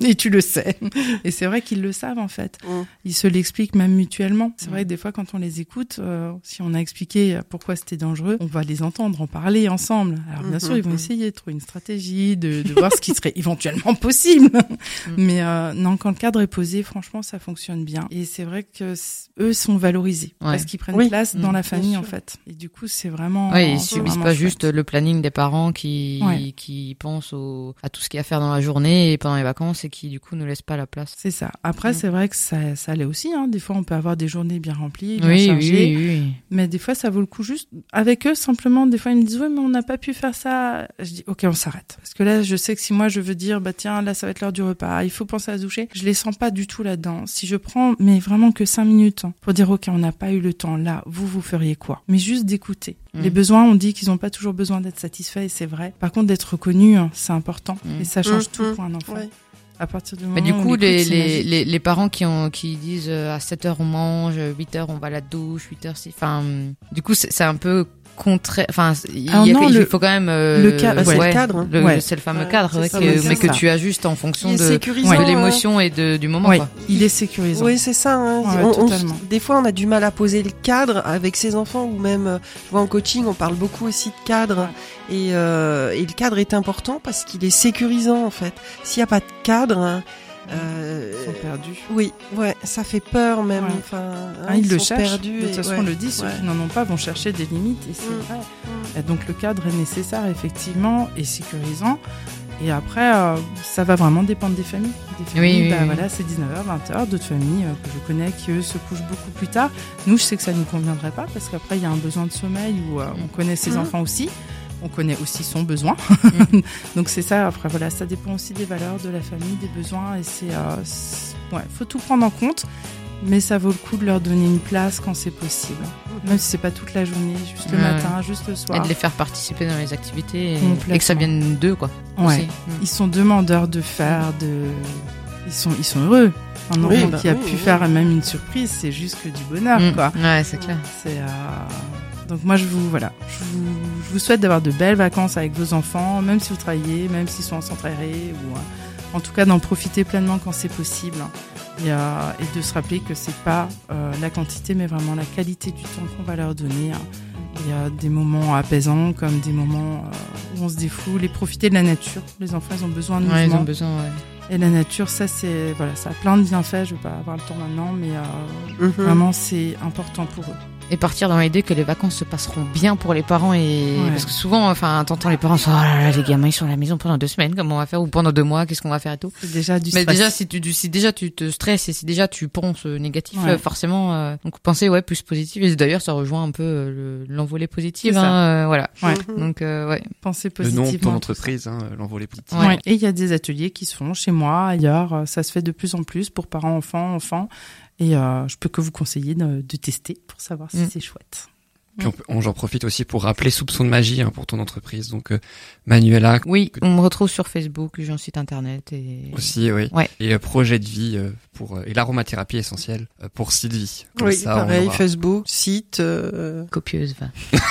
Et tu le sais. Et c'est vrai qu'ils le savent, en fait. Mm. Ils se l'expliquent même mutuellement. C'est Mm. vrai que des fois, quand on les écoute, euh, si on a expliqué pourquoi c'était dangereux, on va les entendre en parler ensemble. Alors, bien sûr, ils vont mhm. essayer de trouver une stratégie, de, de voir ce qui serait éventuellement possible. Mais euh, non, quand le cadre est posé, franchement, ça fonctionne bien. Et c'est vrai que eux sont valorisés Ouais. parce qu'ils prennent Oui. place Mm. dans la Bien famille, en fait. Et du coup, c'est vraiment. Ouais, ils c'est subissent vraiment pas chouette. juste le planning des parents qui Ouais. qui pensent au, à tout ce qu'il y a à faire dans la journée et pendant les vacances et qui du coup ne laissent pas la place. C'est ça. Après, Mm. c'est vrai que ça, ça l'est aussi. Hein. Des fois, on peut avoir des journées bien remplies, bien Oui, oui, chargées. oui, oui. Mais des fois, ça vaut le coup juste avec eux, simplement. Des fois, ils me disent, oui, mais on n'a pas pu faire ça. Je dis, ok, on s'arrête. Parce que là, je sais que si moi, je veux dire, bah, tiens, là, ça va être l'heure du repas, il faut penser à se doucher, je les sens pas du tout là-dedans. Si je prends, mais vraiment que cinq minutes hein, pour dire, ok, on n'a pas eu le temps, là, vous, vous feriez quoi? Mais juste d'écouter. Mm. Les besoins, on dit qu'ils n'ont pas toujours besoin d'être satisfaits, et c'est vrai. Par contre, d'être reconnu, hein, c'est important. Mm. Et ça change Mm, tout pour un enfant. Ouais. À partir du moment Mais du coup, les, c'est les, les, les parents qui ont qui disent euh, à 7 heures on mange, 8 heures on va à la douche, 8 heures si, enfin, du coup c'est c'est un peu contraire. Enfin, il, y a- Alors non, il le- faut quand même. euh, le ca- Bah, c'est le cadre. Ouais. C'est le fameux Ouais, cadre, ça, mais que ça. tu ajustes en fonction de, hein. l'émotion et de, du moment. Quoi. il est sécurisant. Oui, c'est ça. hein. Ouais, On- des fois, on a du mal à poser le cadre avec ses enfants ou même, euh, je vois en coaching, on parle beaucoup aussi de cadre. Et, euh, et le cadre est important parce qu'il est sécurisant en fait. S'il n'y a pas de cadre, hein, euh, Ils sont perdus. oui, ouais, ça fait peur même. Ouais. Enfin, hein, Ah, ils, le sont cherchent. perdus de toute façon, ouais, on le dit, ceux ouais. qui n'en ont pas vont chercher des limites. Et c'est Mm. vrai. Et donc le cadre est nécessaire, effectivement, et sécurisant. Et après, euh, ça va vraiment dépendre des familles. Des familles, oui, bah, oui. voilà, c'est 19h, 20h. D'autres familles euh, que je connais qui, eux, se couchent beaucoup plus tard. Nous, je sais que ça ne nous conviendrait pas parce qu'après, il y a un besoin de sommeil où euh, on connaît ses Mhm. enfants aussi. On connaît aussi son besoin. Donc c'est ça. Après, voilà, ça dépend aussi des valeurs de la famille, des besoins. Et c'est... euh, c'est- ouais, faut tout prendre en compte. Mais ça vaut le coup de leur donner une place quand c'est possible. Même si c'est pas toute la journée, juste le Ouais. matin, juste le Et soir. de les faire participer dans les activités et, et que ça vienne d'eux, quoi. Ouais. aussi. Mm. Ils sont demandeurs de faire, de. Ils sont, ils sont heureux. Un enfant bah qui a pu faire même une surprise, c'est juste que du bonheur, Mm. quoi. Ouais, c'est clair. C'est. euh, Donc moi, je vous, voilà, je vous, je vous souhaite d'avoir de belles vacances avec vos enfants, même si vous travaillez, même s'ils sont en centre aéré, ou euh, en tout cas d'en profiter pleinement quand c'est possible. Et, euh, et de se rappeler que c'est pas euh, la quantité, mais vraiment la qualité du temps qu'on va leur donner. hein. Il y a des moments apaisants comme des moments euh, où on se défoule et profiter de la nature. Les enfants, ils ont besoin de Ouais, ils ont besoin, ouais. Et la nature, ça, c'est voilà, ça a plein de bienfaits. Je vais pas avoir le temps maintenant, mais euh, Mhm. vraiment, c'est important pour eux. Et partir dans l'idée que les vacances se passeront bien pour les parents et Ouais. parce que souvent, enfin, t'entends les parents, sont, oh là là, les gamins ils sont à la maison pendant deux semaines, comment on va faire ou pendant deux mois, qu'est-ce qu'on va faire et tout. C'est déjà du Mais stress. déjà, si tu, si déjà tu te stresses et si déjà tu penses euh, négatif, Ouais. euh, forcément, euh, donc penser ouais plus positif. Et d'ailleurs, ça rejoint un peu le- l'envolée positive, C'est ça. hein, euh, voilà. Ouais. Mhm. Donc euh, ouais. penser Le nom de ton positivement. entreprise, hein, l'envolée positive. Ouais. Ouais. Et il y a des ateliers qui se font chez moi, ailleurs. Ça se fait de plus en plus pour parents, enfants, enfants. Et euh, je peux que vous conseiller de, de tester pour savoir si Mm. c'est chouette. Puis on peut- on- j'en profite aussi pour rappeler Soupçon de magie hein, pour ton entreprise. Donc euh, Manuela Oui, on me retrouve sur Facebook, j'ai un site internet et aussi, oui. Ouais. Et euh, projet de vie euh, pour euh, et l'aromathérapie essentielle euh, pour Sylvie. Comme Oui, ça, pareil, aura- Facebook, site. Euh... copieuse. va.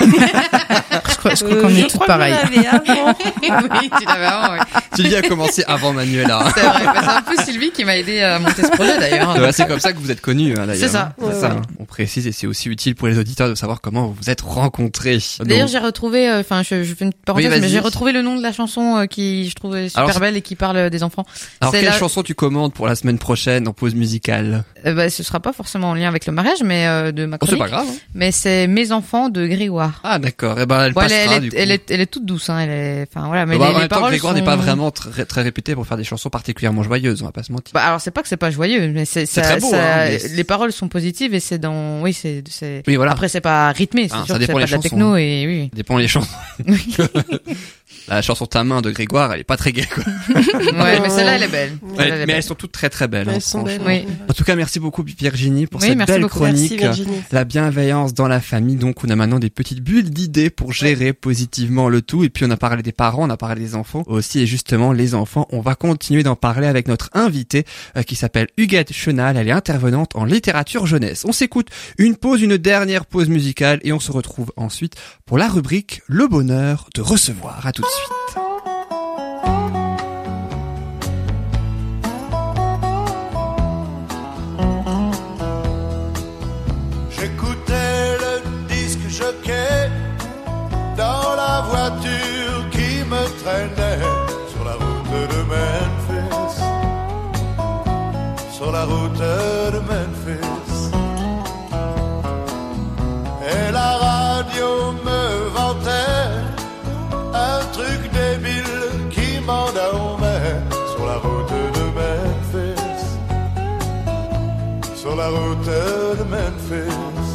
Je crois, je crois qu'on euh, est toutes pareilles. oui, tu l'avais avant, ouais. Sylvie a commencé avant Manuela. C'est vrai. Bah, c'est un peu Sylvie qui m'a aidé à monter ce projet d'ailleurs. Ouais, c'est comme ça que vous êtes connus, hein, d'ailleurs. C'est ça. C'est Ouais, ça, ouais. hein. On précise et c'est aussi utile pour les auditeurs de savoir comment vous vous êtes rencontrés. D'ailleurs, Donc, j'ai retrouvé, euh, enfin, je, je fais une parenthèse, Oui, mais j'ai vas-y. Retrouvé le nom de la chanson euh, qui je trouvais super Alors, belle et qui parle euh, des enfants. alors quelle la- chanson tu commandes pour la semaine prochaine en pause musicale Euh, bah, ce sera pas forcément en lien avec le mariage, mais euh, de ma Oh, c'est pas grave. hein. mais c'est Mes enfants de Grégoire. Ah d'accord. Et ben elle Bon, elle, passera est, elle, du est, coup. elle, est, elle est toute douce, hein. Elle est, enfin voilà, mais Bah, les, en les même temps, paroles Grégoire sont... n'est pas vraiment très, très réputé pour faire des chansons particulièrement joyeuses, on va pas se mentir. Bah, alors c'est pas que c'est pas joyeux, mais c'est ça- très beau, ça- hein, mais les paroles sont positives et c'est dans, oui, c'est. Oui, voilà. Après c'est pas rythmé, c'est sûr ça que dépend pas les de la chansons, techno et oui. Ça dépend les chansons. la chanson Ta main de Grégoire, elle est pas très gaie, quoi. Ouais, mais celle-là elle est belle. Ouais, Celle-là, elle est mais belle. elles sont toutes très très belles. hein, Elles sont franchement. belles. Oui. En tout cas, merci beaucoup Virginie pour Oui, cette merci belle beaucoup. chronique. Merci Virginie. La bienveillance dans la famille, donc on a maintenant des petites bulles d'idées pour gérer positivement le tout. Et puis on a parlé des parents, on a parlé des enfants aussi. Et justement, les enfants, on va continuer d'en parler avec notre invitée euh, qui s'appelle Huguette Chenal. Elle est intervenante en littérature jeunesse. On s'écoute une pause, une dernière pause musicale et on se retrouve ensuite pour la rubrique Le bonheur de recevoir. À tout de suite. Route de Memphis.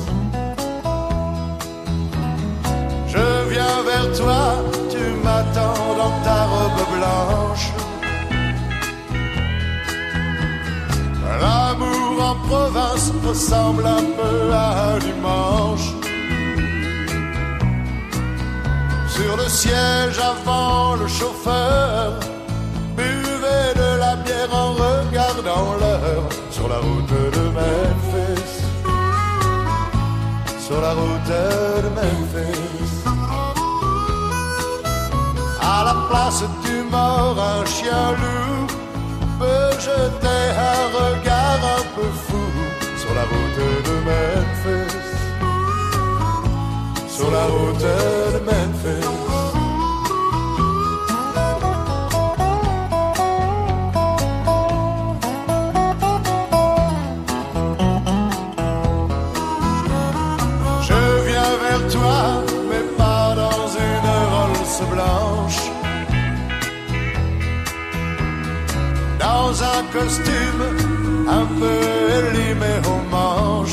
Je viens vers toi, tu m'attends dans ta robe blanche. L'amour en province ressemble un peu à un dimanche. Sur le siège avant le chauffeur, buvez de la bière en regardant l'heure sur la route de Sur la route de Memphis. À la place du mort, un chien loup peut jeter un regard un peu fou sur la route de Memphis. Sur la route de Memphis. Costume un peu élimé manches.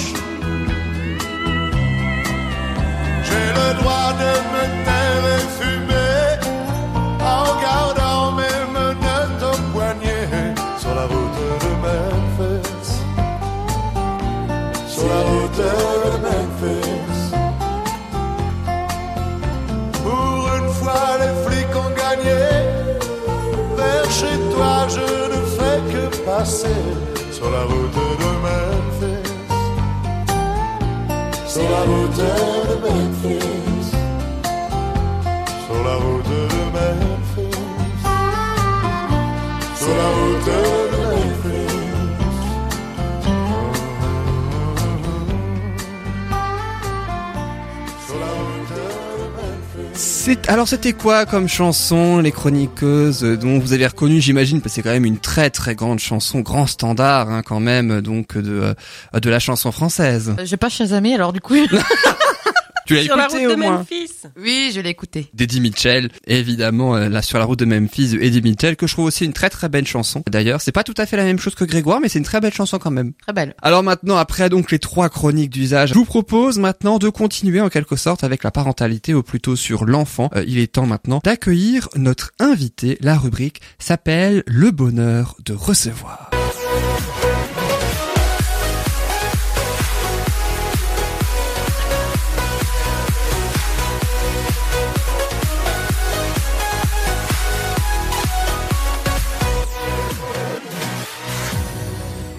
Alors c'était quoi comme chanson les chroniqueuses euh, dont vous avez reconnu j'imagine parce que c'est quand même une très très grande chanson grand standard hein, quand même donc de euh, de la chanson française. Euh, J'ai pas chasamé, alors du coup. Tu l'as écouté route au de moins Memphis. Oui, je l'ai écouté. d'Eddie Mitchell, évidemment euh, là sur la route de Memphis de Eddie Mitchell que je trouve aussi une très très belle chanson. D'ailleurs, c'est pas tout à fait la même chose que Grégoire mais c'est une très belle chanson quand même. Très belle. Alors maintenant, après donc les trois chroniques d'usage, je vous propose maintenant de continuer en quelque sorte avec la parentalité, ou plutôt sur l'enfant. Euh, il est temps maintenant d'accueillir notre invité. La rubrique s'appelle Le bonheur de recevoir.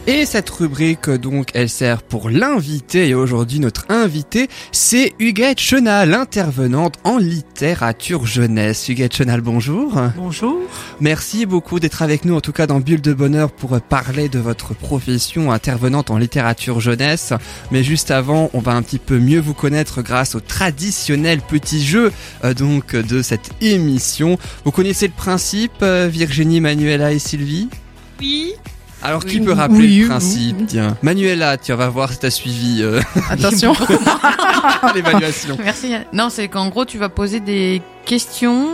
Et cette rubrique, donc, elle sert pour l'invité. Et aujourd'hui, notre invité, c'est Huguette Chenal, intervenante en littérature jeunesse. Huguette Chenal, bonjour. Bonjour. Merci beaucoup d'être avec nous, en tout cas dans Bulle de Bonheur, pour parler de votre profession intervenante en littérature jeunesse. Mais juste avant, on va un petit peu mieux vous connaître grâce au traditionnel petit jeu euh, donc de cette émission. Vous connaissez le principe, euh, Virginie, Manuela et Sylvie? Oui. Alors qui Oui. peut rappeler Oui, le oui. principe? Tiens, Manuela, tu vas voir si t'as suivi euh, Attention. l'évaluation. Merci. Non, c'est qu'en gros, tu vas poser des questions.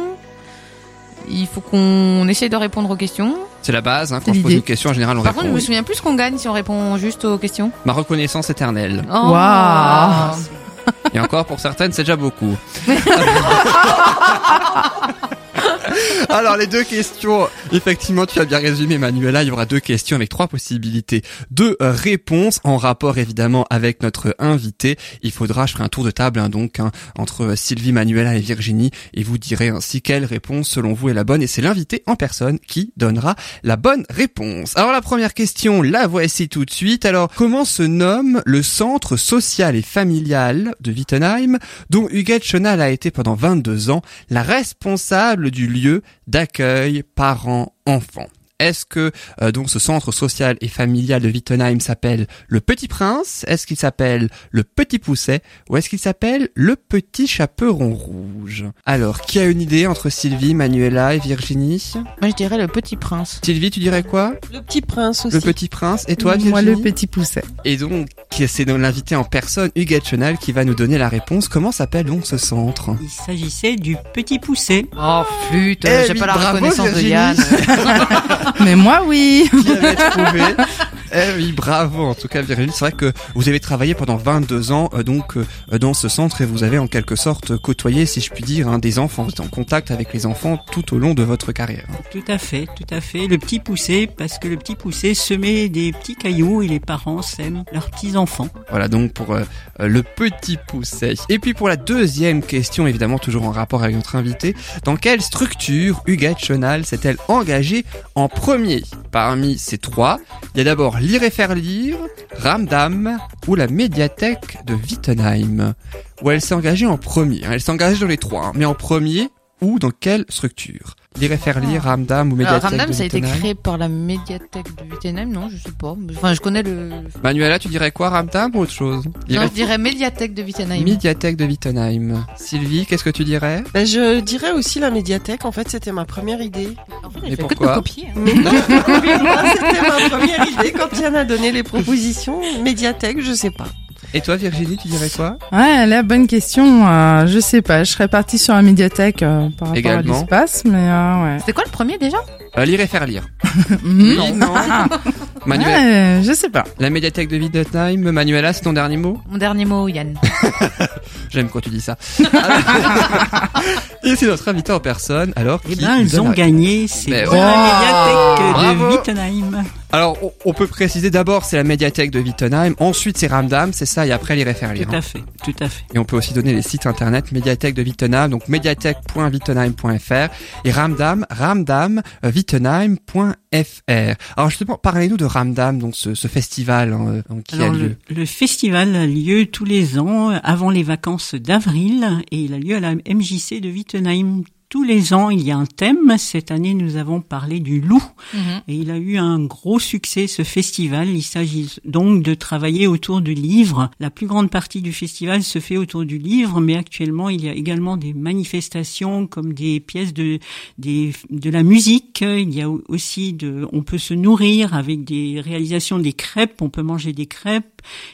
Il faut qu'on essaye de répondre aux questions. C'est la base, hein, quand C'est je pose l'idée. une question, en général on Par répond. contre, je me souviens plus ce qu'on gagne si on répond juste aux questions. Ma reconnaissance éternelle. Oh. Waouh. Et encore pour certaines, c'est déjà beaucoup. Alors les deux questions, effectivement tu as bien résumé Manuela, il y aura deux questions avec trois possibilités de réponses en rapport évidemment avec notre invité. Il faudra, je ferai un tour de table hein, donc hein, entre Sylvie, Manuela et Virginie et vous direz ainsi quelle réponse selon vous est la bonne et c'est l'invité en personne qui donnera la bonne réponse. Alors la première question, la voici tout de suite. Alors comment se nomme le centre social et familial de Wittenheim dont Huguette Chenal a été pendant 22 ans la responsable du lieu d'accueil parents-enfants. Est-ce que euh, donc ce centre social et familial de Wittenheim s'appelle le Petit Prince? Est-ce qu'il s'appelle le Petit Pousset? Ou est-ce qu'il s'appelle le Petit Chaperon Rouge? Alors, qui a une idée entre Sylvie, Manuela et Virginie? Moi, je dirais le petit prince. Sylvie, tu dirais quoi? Le petit prince aussi. Le Petit Prince Et toi, Virginie Moi, le petit pousset. Et donc, c'est donc l'invité en personne, Huguette Chenal, qui va nous donner la réponse. Comment s'appelle donc ce centre? Il s'agissait du petit poussé. Oh, flûte. Eh J'ai oui, pas la bravo, reconnaissance de. Yann. Mais moi, oui. Eh oui, bravo. En tout cas, Virginie, c'est vrai que vous avez travaillé pendant 22 ans euh, donc euh, dans ce centre et vous avez en quelque sorte côtoyé, si je puis dire, hein, des enfants. Vous êtes en contact avec les enfants tout au long de votre carrière. Tout à fait, tout à fait. Le petit poussé, parce que le petit poussé semait des petits cailloux et les parents sèment leurs petits enfants. Voilà donc pour euh, le petit pousset. Et puis pour la deuxième question, évidemment toujours en rapport avec notre invité, dans quelle structure Huguette Chenal s'est-elle engagée en premier? Parmi ces trois, il y a d'abord lire et faire lire, Ramdam ou la médiathèque de Wittenheim, où elle s'est engagée en premier. hein. Elle s'est engagée dans les trois, hein. mais en premier ou dans quelle structure? Lire et faire lire, Ramdam ou Alors, médiathèque Ramdam, de ça a été créé par la médiathèque de Wittenheim, non, je sais pas. Enfin, je connais le. Manuela, tu dirais quoi, Ramdam ou autre chose? Non, je dirais médiathèque de Wittenheim. Médiathèque de Wittenheim. Sylvie, qu'est-ce que tu dirais? Ben, je dirais aussi la médiathèque. En fait, c'était ma première idée. De pourquoi? copier. hein. Mais non, c'était ma première idée quand Yann a donné les propositions. Médiathèque, je sais pas. Et toi, Virginie, tu dirais quoi Ouais, la bonne question. Euh, je sais pas. Je serais partie sur la médiathèque euh, par rapport Également. à l'espace, mais euh, ouais. C'était quoi le premier déjà? Euh, Lire et faire lire. Mhm. Oui, non. Manuela, Ouais, je sais pas. la médiathèque de Wittenheim, Manuela, c'est ton dernier mot? Mon dernier mot, Yann. J'aime quand tu dis ça. Et c'est notre invité en personne, alors Eh ben, donne ont gagné. C'est Mais la médiathèque de Wittenheim. Alors, on, on peut préciser d'abord, c'est la médiathèque de Wittenheim, ensuite c'est Ramdam, c'est ça, et après lire et faire lire. Tout hein. à fait, tout à fait. Et on peut aussi donner les sites internet médiathèque de Wittenheim, donc médiathèque.wittenheim.fr et Ramdam, ramdam.wittenheim.fr. Alors justement, parlez-nous de Ramdam, donc ce, ce festival hein, qui Alors, a lieu. le, le festival a lieu tous les ans euh, avant les vacances d'avril et il a lieu à la MJC de Wittenheim. Tous les ans, il y a un thème. Cette année, nous avons parlé du loup. Et il a eu un gros succès, ce festival. Il s'agit donc de travailler autour du livre. La plus grande partie du festival se fait autour du livre, mais actuellement, il y a également des manifestations comme des pièces de, des, de la musique. Il y a aussi de, on peut se nourrir avec des réalisations des crêpes. On peut manger des crêpes.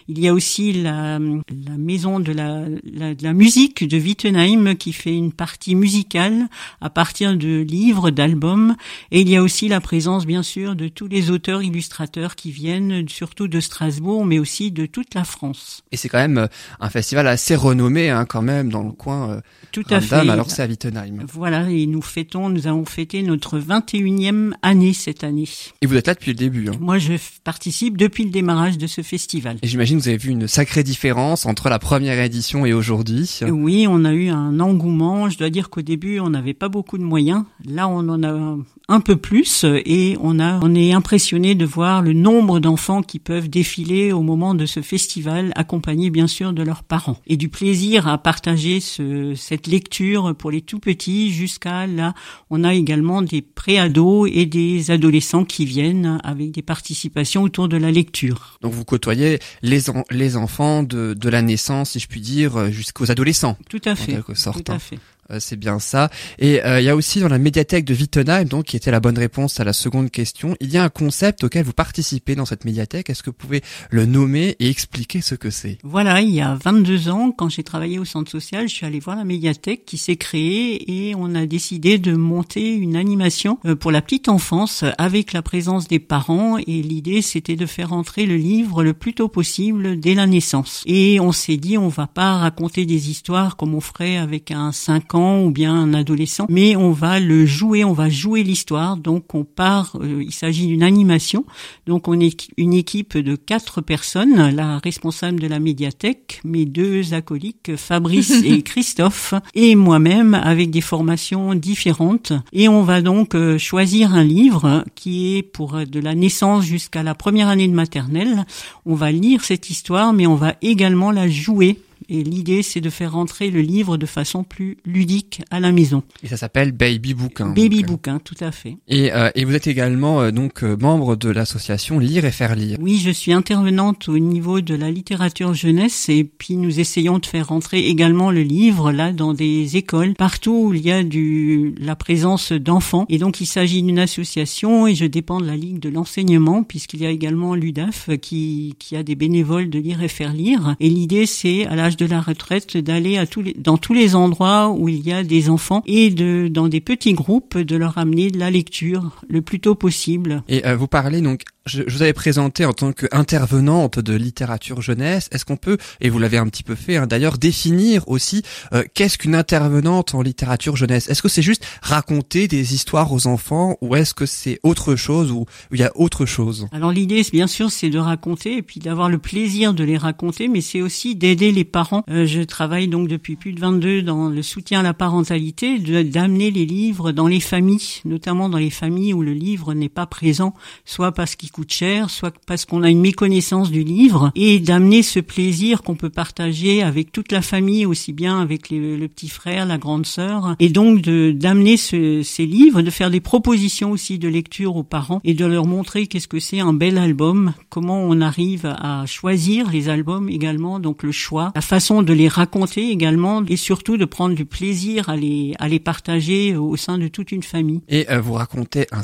Il y a aussi la, la maison de la, la, de la musique de Wittenheim qui fait une partie musicale à partir de livres, d'albums. Et il y a aussi la présence, bien sûr, de tous les auteurs illustrateurs qui viennent surtout de Strasbourg, mais aussi de toute la France. Et c'est quand même euh, un festival assez renommé hein, quand même dans le coin euh, Tout à fait. alors c'est à Wittenheim. Voilà, et nous fêtons, nous avons fêté notre 21e année cette année. Et vous êtes là depuis le début. Hein. Moi, je participe depuis le démarrage de ce festival. Et j'imagine que vous avez vu une sacrée différence entre la première édition et aujourd'hui. Oui, on a eu un engouement. Je dois dire qu'au début, on n'avait pas beaucoup de moyens. Là, on en a un peu plus et on a, on est impressionné de voir le nombre d'enfants qui peuvent défiler au moment de ce festival, accompagnés bien sûr de leurs parents et du plaisir à partager ce, cette lecture pour les tout petits jusqu'à là. On a également des préados et des adolescents qui viennent avec des participations autour de la lecture. Donc vous côtoyez les, en- les enfants de, de la naissance, si je puis dire, jusqu'aux adolescents. Tout à En fait. quelque sorte. Tout hein. à fait. Euh, c'est bien ça. Et euh, il y a aussi dans la médiathèque de Wittenheim, donc qui était la bonne réponse à la seconde question, il y a un concept auquel vous participez dans cette médiathèque. Est-ce que vous pouvez le nommer et expliquer ce que c'est? Voilà, il y a 22 ans, quand j'ai travaillé au centre social, je suis allée voir la médiathèque qui s'est créée et on a décidé de monter une animation euh, pour la petite enfance avec la présence des parents et l'idée c'était de faire entrer le livre le plus tôt possible dès la naissance. Et on s'est dit on va pas raconter des histoires comme on ferait avec un 5 ans ou bien un adolescent, mais on va le jouer, on va jouer l'histoire. Donc on part, euh, il s'agit d'une animation. Donc on est une équipe de quatre personnes, la responsable de la médiathèque, mes deux acolytes, Fabrice et Christophe, et moi-même avec des formations différentes. Et on va donc euh, choisir un livre qui est pour euh, de la naissance jusqu'à la première année de maternelle. On va lire cette histoire, mais on va également la jouer. Et l'idée, c'est de faire rentrer le livre de façon plus ludique à la maison. Et ça s'appelle Baby Bouquin. Baby donc, euh, book, hein, tout à fait. Et, euh, et vous êtes également euh, donc euh, membre de l'association Lire et faire lire. Oui, je suis intervenante au niveau de la littérature jeunesse et puis nous essayons de faire rentrer également le livre là dans des écoles, partout où il y a du la présence d'enfants. Et donc il s'agit d'une association et je dépends de la Ligue de l'enseignement puisqu'il y a également l'UDAF qui, qui a des bénévoles de lire et faire lire. Et l'idée c'est à l'âge de la retraite d'aller à tous les, dans tous les endroits où il y a des enfants et de dans des petits groupes de leur amener de la lecture le plus tôt possible. Et euh, vous parlez donc, je, je vous avais présenté en tant qu'intervenante de littérature jeunesse. Est-ce qu'on peut, et vous l'avez un petit peu fait hein, d'ailleurs, définir aussi euh, qu'est-ce qu'une intervenante en littérature jeunesse? Est-ce que c'est juste raconter des histoires aux enfants ou est-ce que c'est autre chose ou il y a autre chose? Alors l'idée, bien sûr, c'est de raconter et puis d'avoir le plaisir de les raconter, mais c'est aussi d'aider les parents. Euh, je travaille donc depuis plus de 22 dans le soutien à la parentalité, d'amener les livres dans les familles, notamment dans les familles où le livre n'est pas présent, soit parce qu'il coûte cher, soit parce qu'on a une méconnaissance du livre, et d'amener ce plaisir qu'on peut partager avec toute la famille, aussi bien avec le petit frère, la grande sœur, et donc d'amener ce- ces livres, de faire des propositions aussi de lecture aux parents et de leur montrer qu'est-ce que c'est un bel album, comment on arrive à choisir les albums également, donc le choix, la façon de les raconter également, et surtout de prendre du plaisir à les à les partager au sein de toute une famille. Et euh, vous racontez un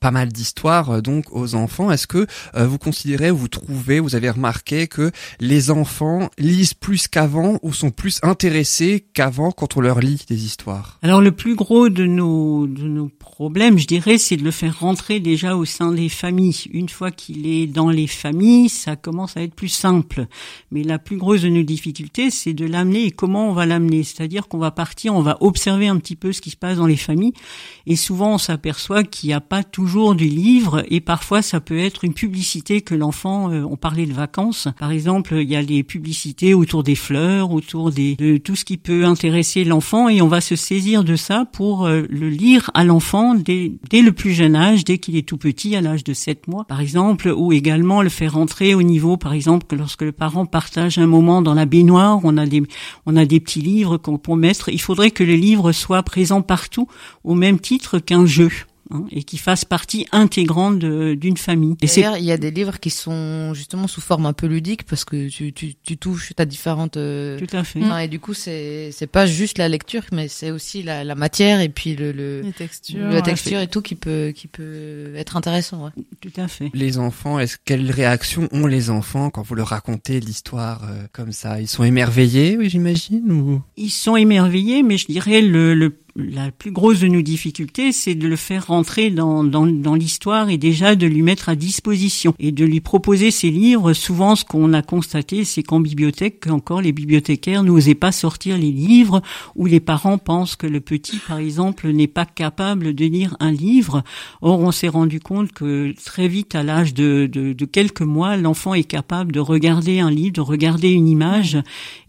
pas mal d'histoires euh, donc aux enfants. Est-ce que euh, vous considérez, ou vous trouvez, vous avez remarqué que les enfants lisent plus qu'avant ou sont plus intéressés qu'avant quand on leur lit des histoires? Alors le plus gros de nos, de nos problèmes, je dirais, c'est de le faire rentrer déjà au sein des familles. Une fois qu'il est dans les familles, ça commence à être plus simple. Mais la plus grosse de nos difficultés, c'est de l'amener et comment on va l'amener. C'est-à-dire qu'on va partir, on va observer un petit peu ce qui se passe dans les familles. Et souvent, on s'aperçoit qu'il n'y a pas toujours du livre et parfois, ça peut être une publicité que l'enfant, euh, on parlait de vacances. Par exemple, il y a des publicités autour des fleurs, autour des, de tout ce qui peut intéresser l'enfant et on va se saisir de ça pour euh, le lire à l'enfant dès, dès le plus jeune âge, dès qu'il est tout petit, à l'âge de 7 mois, par exemple, ou également le faire rentrer au niveau, par exemple, que lorsque le parent partage un moment dans la baignoire, on a des, on a des petits livres qu'on peut mettre. Il faudrait que le livre soit présent partout au même titre qu'un jeu. Hein, et qui fasse partie intégrante d'une famille. Et D'ailleurs, il y a des livres qui sont justement sous forme un peu ludique parce que tu, tu, tu touches à différentes. euh, tout à fait. enfin, et du coup, c'est c'est pas juste la lecture, mais c'est aussi la, la matière et puis le, le Les textures. la texture et tout qui peut qui peut être intéressant. Ouais. Tout à fait. Les enfants, est-ce quelles réactions ont les enfants quand vous leur racontez l'histoire euh, comme ça? Ils sont émerveillés, oui, j'imagine ou? Ils sont émerveillés, mais je dirais le, le la plus grosse de nos difficultés, c'est de le faire rentrer dans, dans, dans l'histoire et déjà de lui mettre à disposition et de lui proposer ses livres. Souvent, ce qu'on a constaté, c'est qu'en bibliothèque, encore les bibliothécaires n'osaient pas sortir les livres ou les parents pensent que le petit, par exemple, n'est pas capable de lire un livre. Or, on s'est rendu compte que très vite, à l'âge de, de, de quelques mois, l'enfant est capable de regarder un livre, de regarder une image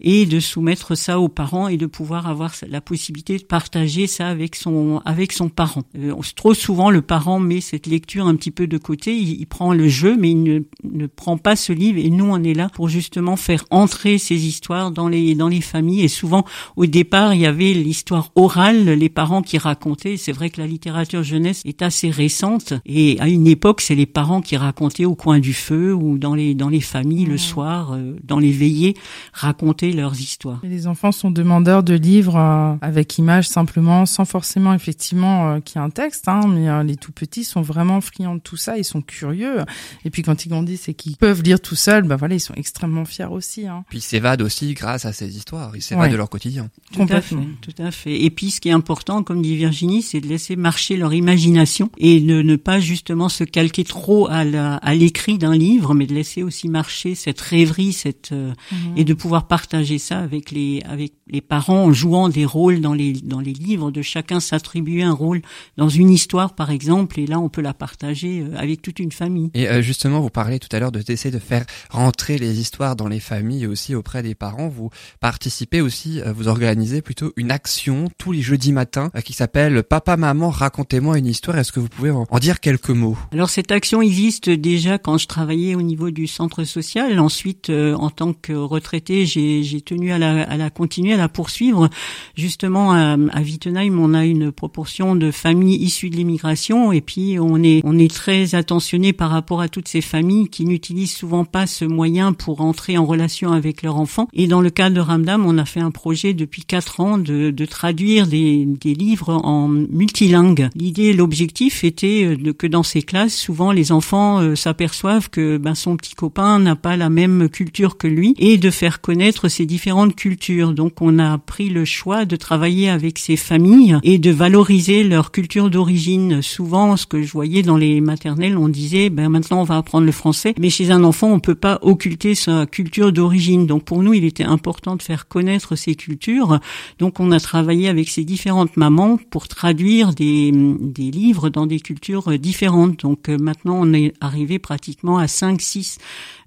et de soumettre ça aux parents et de pouvoir avoir la possibilité de partager ça avec son avec son parent. Euh, trop souvent le parent met cette lecture un petit peu de côté, il, il prend le jeu mais il ne, ne prend pas ce livre. Et nous on est là pour justement faire entrer ces histoires dans les dans les familles. Et souvent au départ il y avait l'histoire orale, les parents qui racontaient, c'est vrai que la littérature jeunesse est assez récente. Et à une époque c'est les parents qui racontaient au coin du feu ou dans les dans les familles le soir euh, dans les veillées raconter leurs histoires. Et les enfants sont demandeurs de livres euh, avec images simplement, sans forcément effectivement euh, qu'il y ait un texte, hein, mais euh, les tout petits sont vraiment friands de tout ça, ils sont curieux. Et puis quand ils grandissent et qu'ils peuvent lire tout seuls, bah voilà, ils sont extrêmement fiers aussi. Hein. Puis ils s'évadent aussi grâce à ces histoires, ils s'évadent Ouais. de leur quotidien. Tout à fait, tout à fait. Et puis, ce qui est important, comme dit Virginie, c'est de laisser marcher leur imagination et de ne pas justement se calquer trop à la- à l'écrit d'un livre, mais de laisser aussi marcher cette rêverie, cette euh, et de pouvoir partager ça avec les avec les parents en jouant des rôles dans les dans les livres, de chacun s'attribuer un rôle dans une histoire, par exemple, et là, on peut la partager euh, avec toute une famille. Et euh, justement, vous parlez tout à l'heure de d'essayer de faire rentrer les histoires dans les familles et aussi auprès des parents. Vous participez aussi, euh, vous organisez plutôt une action tous les jeudis matins qui s'appelle Papa Maman racontez-moi une histoire. Est-ce que vous pouvez en, dire quelques mots? Alors cette action existe déjà quand je travaillais au niveau du centre social. Ensuite, euh, en tant que retraité, j'ai j'ai tenu à la, à la continuer, à la poursuivre. Justement, à, à Wittenheim, on a une proportion de familles issues de l'immigration et puis on est on est très attentionné par rapport à toutes ces familles qui n'utilisent souvent pas ce moyen pour entrer en relation avec leurs enfants. Et dans le cadre de Ramdam, on a fait un projet depuis quatre ans de, de traduire des, des livres en multilingue. L'idée, l'objectif était euh, que dans ces classes, souvent les enfants euh, s'aperçoivent que ben, son petit copain n'a pas la même culture que lui et de faire connaître ces différentes cultures. Donc on a pris le choix de travailler avec ces familles et de valoriser leur culture d'origine. Souvent, ce que je voyais dans les maternelles, on disait ben maintenant on va apprendre le français, mais chez un enfant on peut pas occulter sa culture d'origine. Donc pour nous, il était important de faire connaître ces cultures. Donc on a travaillé avec ces différentes mamans pour traduire des, des livres dans des cultures différentes. Donc euh, maintenant on est arrivé pratiquement à 5 6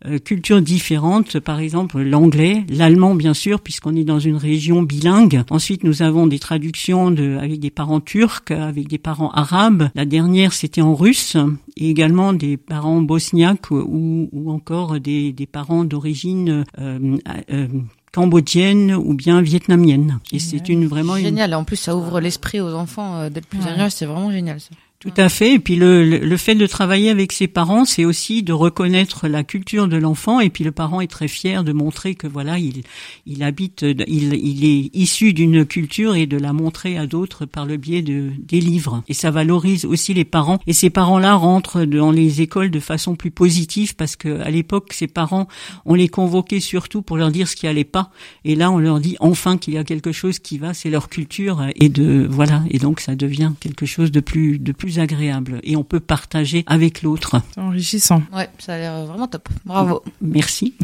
euh, cultures différentes, par exemple l'anglais, l'allemand bien sûr puisqu'on est dans une région bilingue. Ensuite nous avons des traductions de, avec des parents turcs, avec des parents arabes. La dernière, c'était en russe, et également des parents bosniaques ou, ou encore des, des parents d'origine euh, euh, cambodgienne ou bien vietnamienne. Et c'est une vraiment une Génial. En plus, ça ouvre l'esprit aux enfants euh, dès le plus jeune âge. C'est vraiment génial. Ça. Tout à fait. Et puis le, le, fait de travailler avec ses parents, c'est aussi de reconnaître la culture de l'enfant. Et puis le parent est très fier de montrer que voilà, il, il habite, il, il est issu d'une culture et de la montrer à d'autres par le biais de des livres. Et ça valorise aussi les parents. Et ces parents-là rentrent dans les écoles de façon plus positive parce que à l'époque, ces parents, on les convoquait surtout pour leur dire ce qui allait pas. Et là, on leur dit enfin qu'il y a quelque chose qui va. C'est leur culture et de voilà. Et donc ça devient quelque chose de plus de plus agréable et on peut partager avec l'autre. C'est enrichissant. Ouais, ça a l'air vraiment top. Bravo. Merci.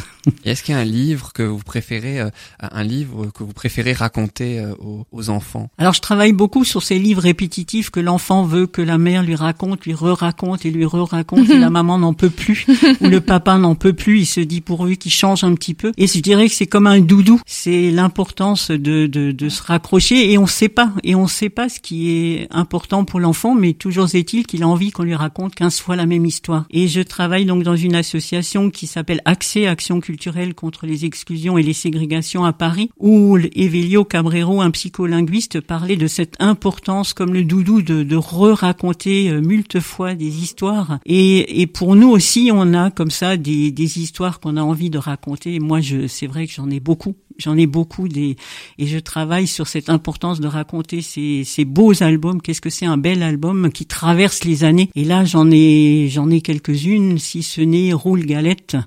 Est-ce qu'il y a un livre que vous préférez, euh, un livre que vous préférez raconter euh, aux, aux enfants? Alors je travaille beaucoup sur ces livres répétitifs que l'enfant veut que la mère lui raconte, lui re-raconte et lui re-raconte et la maman n'en peut plus ou le papa n'en peut plus, il se dit pourvu qu'il change un petit peu. Et je dirais que c'est comme un doudou, c'est l'importance de, de, de se raccrocher et on sait pas et on sait pas ce qui est important pour l'enfant, mais toujours est-il qu'il a envie qu'on lui raconte 15 fois la même histoire. Et je travaille donc dans une association qui s'appelle Accès Action culturelle contre les exclusions et les ségrégations à Paris, où Evelio Cabrero, un psycholinguiste, parlait de cette importance comme le doudou de, de re-raconter euh, fois des histoires. Et, et pour nous aussi, on a comme ça des, des histoires qu'on a envie de raconter. Moi, je, c'est vrai que j'en ai beaucoup. J'en ai beaucoup des et je travaille sur cette importance de raconter ces, ces beaux albums. Qu'est-ce que c'est un bel album qui traverse les années? Et là, j'en ai j'en ai quelques-unes, si ce n'est Roule Galette.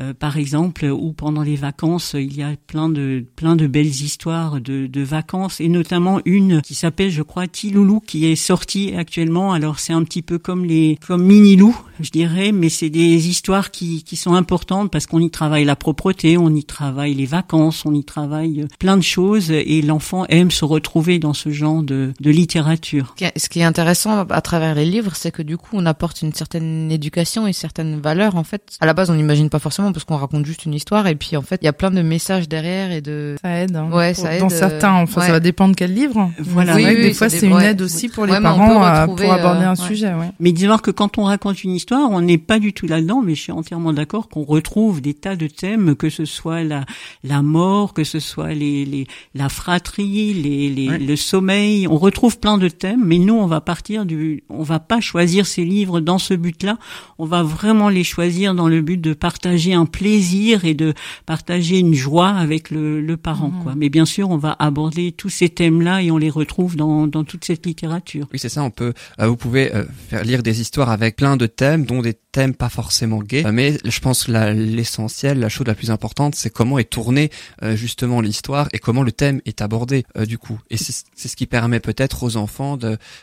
Euh, par exemple, où pendant les vacances, il y a plein de plein de belles histoires de, de vacances et notamment une qui s'appelle, je crois, Tiloulou, qui est sortie actuellement. Alors c'est un petit peu comme les comme Mini Lou, je dirais, mais c'est des histoires qui qui sont importantes parce qu'on y travaille la propreté, on y travaille les vacances, on y travaille plein de choses et l'enfant aime se retrouver dans ce genre de de littérature. Ce qui est intéressant à travers les livres, c'est que du coup, on apporte une certaine éducation et certaines valeurs. En fait, à la base, on n'imagine pas forcément parce qu'on raconte juste une histoire. Et puis, en fait, il y a plein de messages derrière et de. Ça aide. hein. Ouais, Pour- ça Dans aide, euh, certains, enfin, ouais. ça va dépendre quel livre. Voilà. C'est vrai Oui, que oui, des fois, c'est une aide ouais. aussi pour les parents à- pour aborder euh, un ouais. sujet. Ouais. Mais dis que quand on raconte une histoire, on n'est pas du tout là-dedans, mais je suis entièrement d'accord qu'on retrouve des tas de thèmes, que ce soit la, la mort, que ce soit les, les, la fratrie, les, les, Ouais. le sommeil. On retrouve plein de thèmes, mais nous, on va partir du, on va pas choisir ces livres dans ce but-là. On va vraiment les choisir dans le but de partager un plaisir et de partager une joie avec le, le parent, Mhm. quoi. Mais bien sûr, on va aborder tous ces thèmes-là et on les retrouve dans, dans toute cette littérature. Oui, c'est ça. On peut, euh, vous pouvez euh, faire lire des histoires avec plein de thèmes, dont des thèmes pas forcément gays. Mais je pense que l'essentiel, la chose la plus importante, c'est comment est tournée euh, justement l'histoire et comment le thème est abordé euh, du coup. Et c'est ce qui permet peut-être aux enfants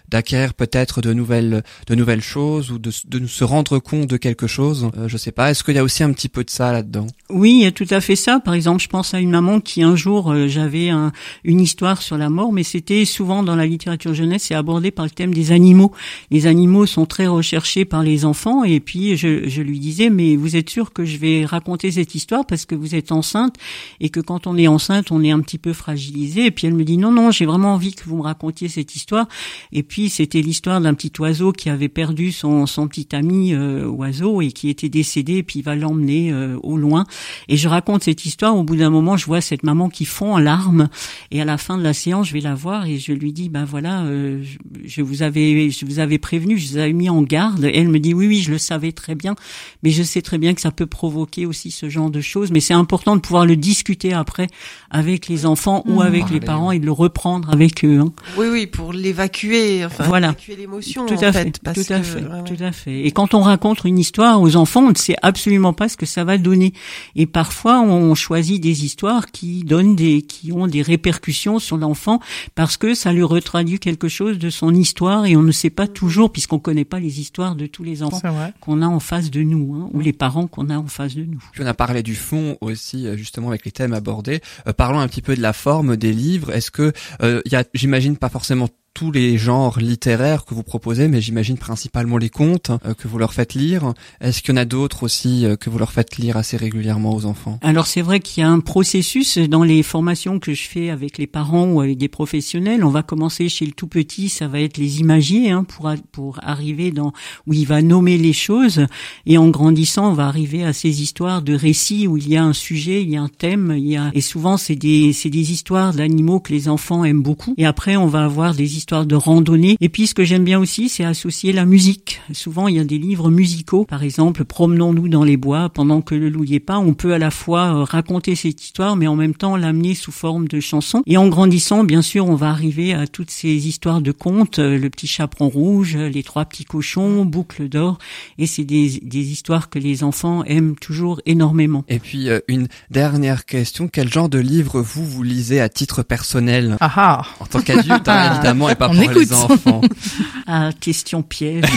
d'acquérir peut-être de nouvelles de nouvelles choses ou de, de se rendre compte de quelque chose. Euh, je sais pas. Est-ce qu'il y a aussi un petit peu de ça là-dedans? Oui, il y a tout à fait ça. Par exemple, je pense à une maman qui un jour euh, j'avais un- une histoire sur la mort, mais c'était souvent dans la littérature jeunesse, c'est abordé par le thème des animaux. Les animaux sont très recherchés par les enfants, et puis je, lui disais, mais vous êtes sûr que je vais raconter cette histoire parce que vous êtes enceinte et que quand on est enceinte, on est un petit peu fragilisé. Et puis elle me dit, non, non, j'ai vraiment envie que vous me racontiez cette histoire. Et puis c'était l'histoire d'un petit oiseau qui avait perdu son, son petit ami euh, oiseau et qui était décédé, et puis il va l'emmener euh, au loin. Et je raconte cette histoire. Au bout d'un moment, je vois cette maman qui fond en larmes. Et à la fin de la séance, je vais la voir et je lui dis, ben voilà, euh, je, je vous avais, je vous avais prévenu, je vous avais mis en garde. Et elle me dit, oui, oui, je le savais très bien, mais je sais très bien que ça peut provoquer aussi ce genre de choses. Mais c'est important de pouvoir le discuter après avec les enfants ou Mmh. avec les parents et de le reprendre avec eux. hein. Oui, oui, pour l'évacuer, enfin, Voilà. évacuer l'émotion, Tout en à fait. fait, parce tout à que- fait, ouais, ouais. tout à fait. Et quand on raconte une histoire aux enfants, on ne sait absolument pas ce que ça va donner. Et parfois, on choisit des histoires qui donnent des, qui ont des répercussions sur l'enfant parce que ça lui retraduit quelque chose de son histoire et on ne sait pas toujours puisqu'on connaît pas les histoires de tous les enfants. Qu'on a en face de nous hein, ou les parents qu'on a en face de nous. Puis on a parlé du fond aussi, euh, justement avec les thèmes abordés. Euh, parlons un petit peu de la forme des livres. Est-ce que euh, il y a, j'imagine pas forcément tous les genres littéraires que vous proposez, mais j'imagine principalement les contes euh, que vous leur faites lire. Est-ce qu'il y en a d'autres aussi euh, que vous leur faites lire assez régulièrement aux enfants? Alors c'est vrai qu'il y a un processus dans les formations que je fais avec les parents ou avec des professionnels. On va commencer chez le tout petit, ça va être les imagiers hein, pour pour arriver dans où il va nommer les choses et en grandissant, on va arriver à ces histoires de récits où il y a un sujet, il y a un thème, il y a et souvent c'est des c'est des histoires d'animaux que les enfants aiment beaucoup. Et après on va avoir des histoires de randonnée. Et puis ce que j'aime bien aussi, c'est associer la musique. Souvent il y a des livres musicaux, par exemple, promenons-nous dans les bois pendant que le loup y est pas. On peut à la fois euh, raconter cette histoire, mais en même temps l'amener sous forme de chanson. Et en grandissant, bien sûr, on va arriver à toutes ces histoires de contes, euh, le petit chaperon rouge, les trois petits cochons, boucle d'or. Et c'est des, des histoires que les enfants aiment toujours énormément. Et puis euh, une dernière question, quel genre de livre vous vous lisez à titre personnel? Ah ah en tant qu'adulte hein, évidemment et pas On pour écoute. les enfants Ah, question piège.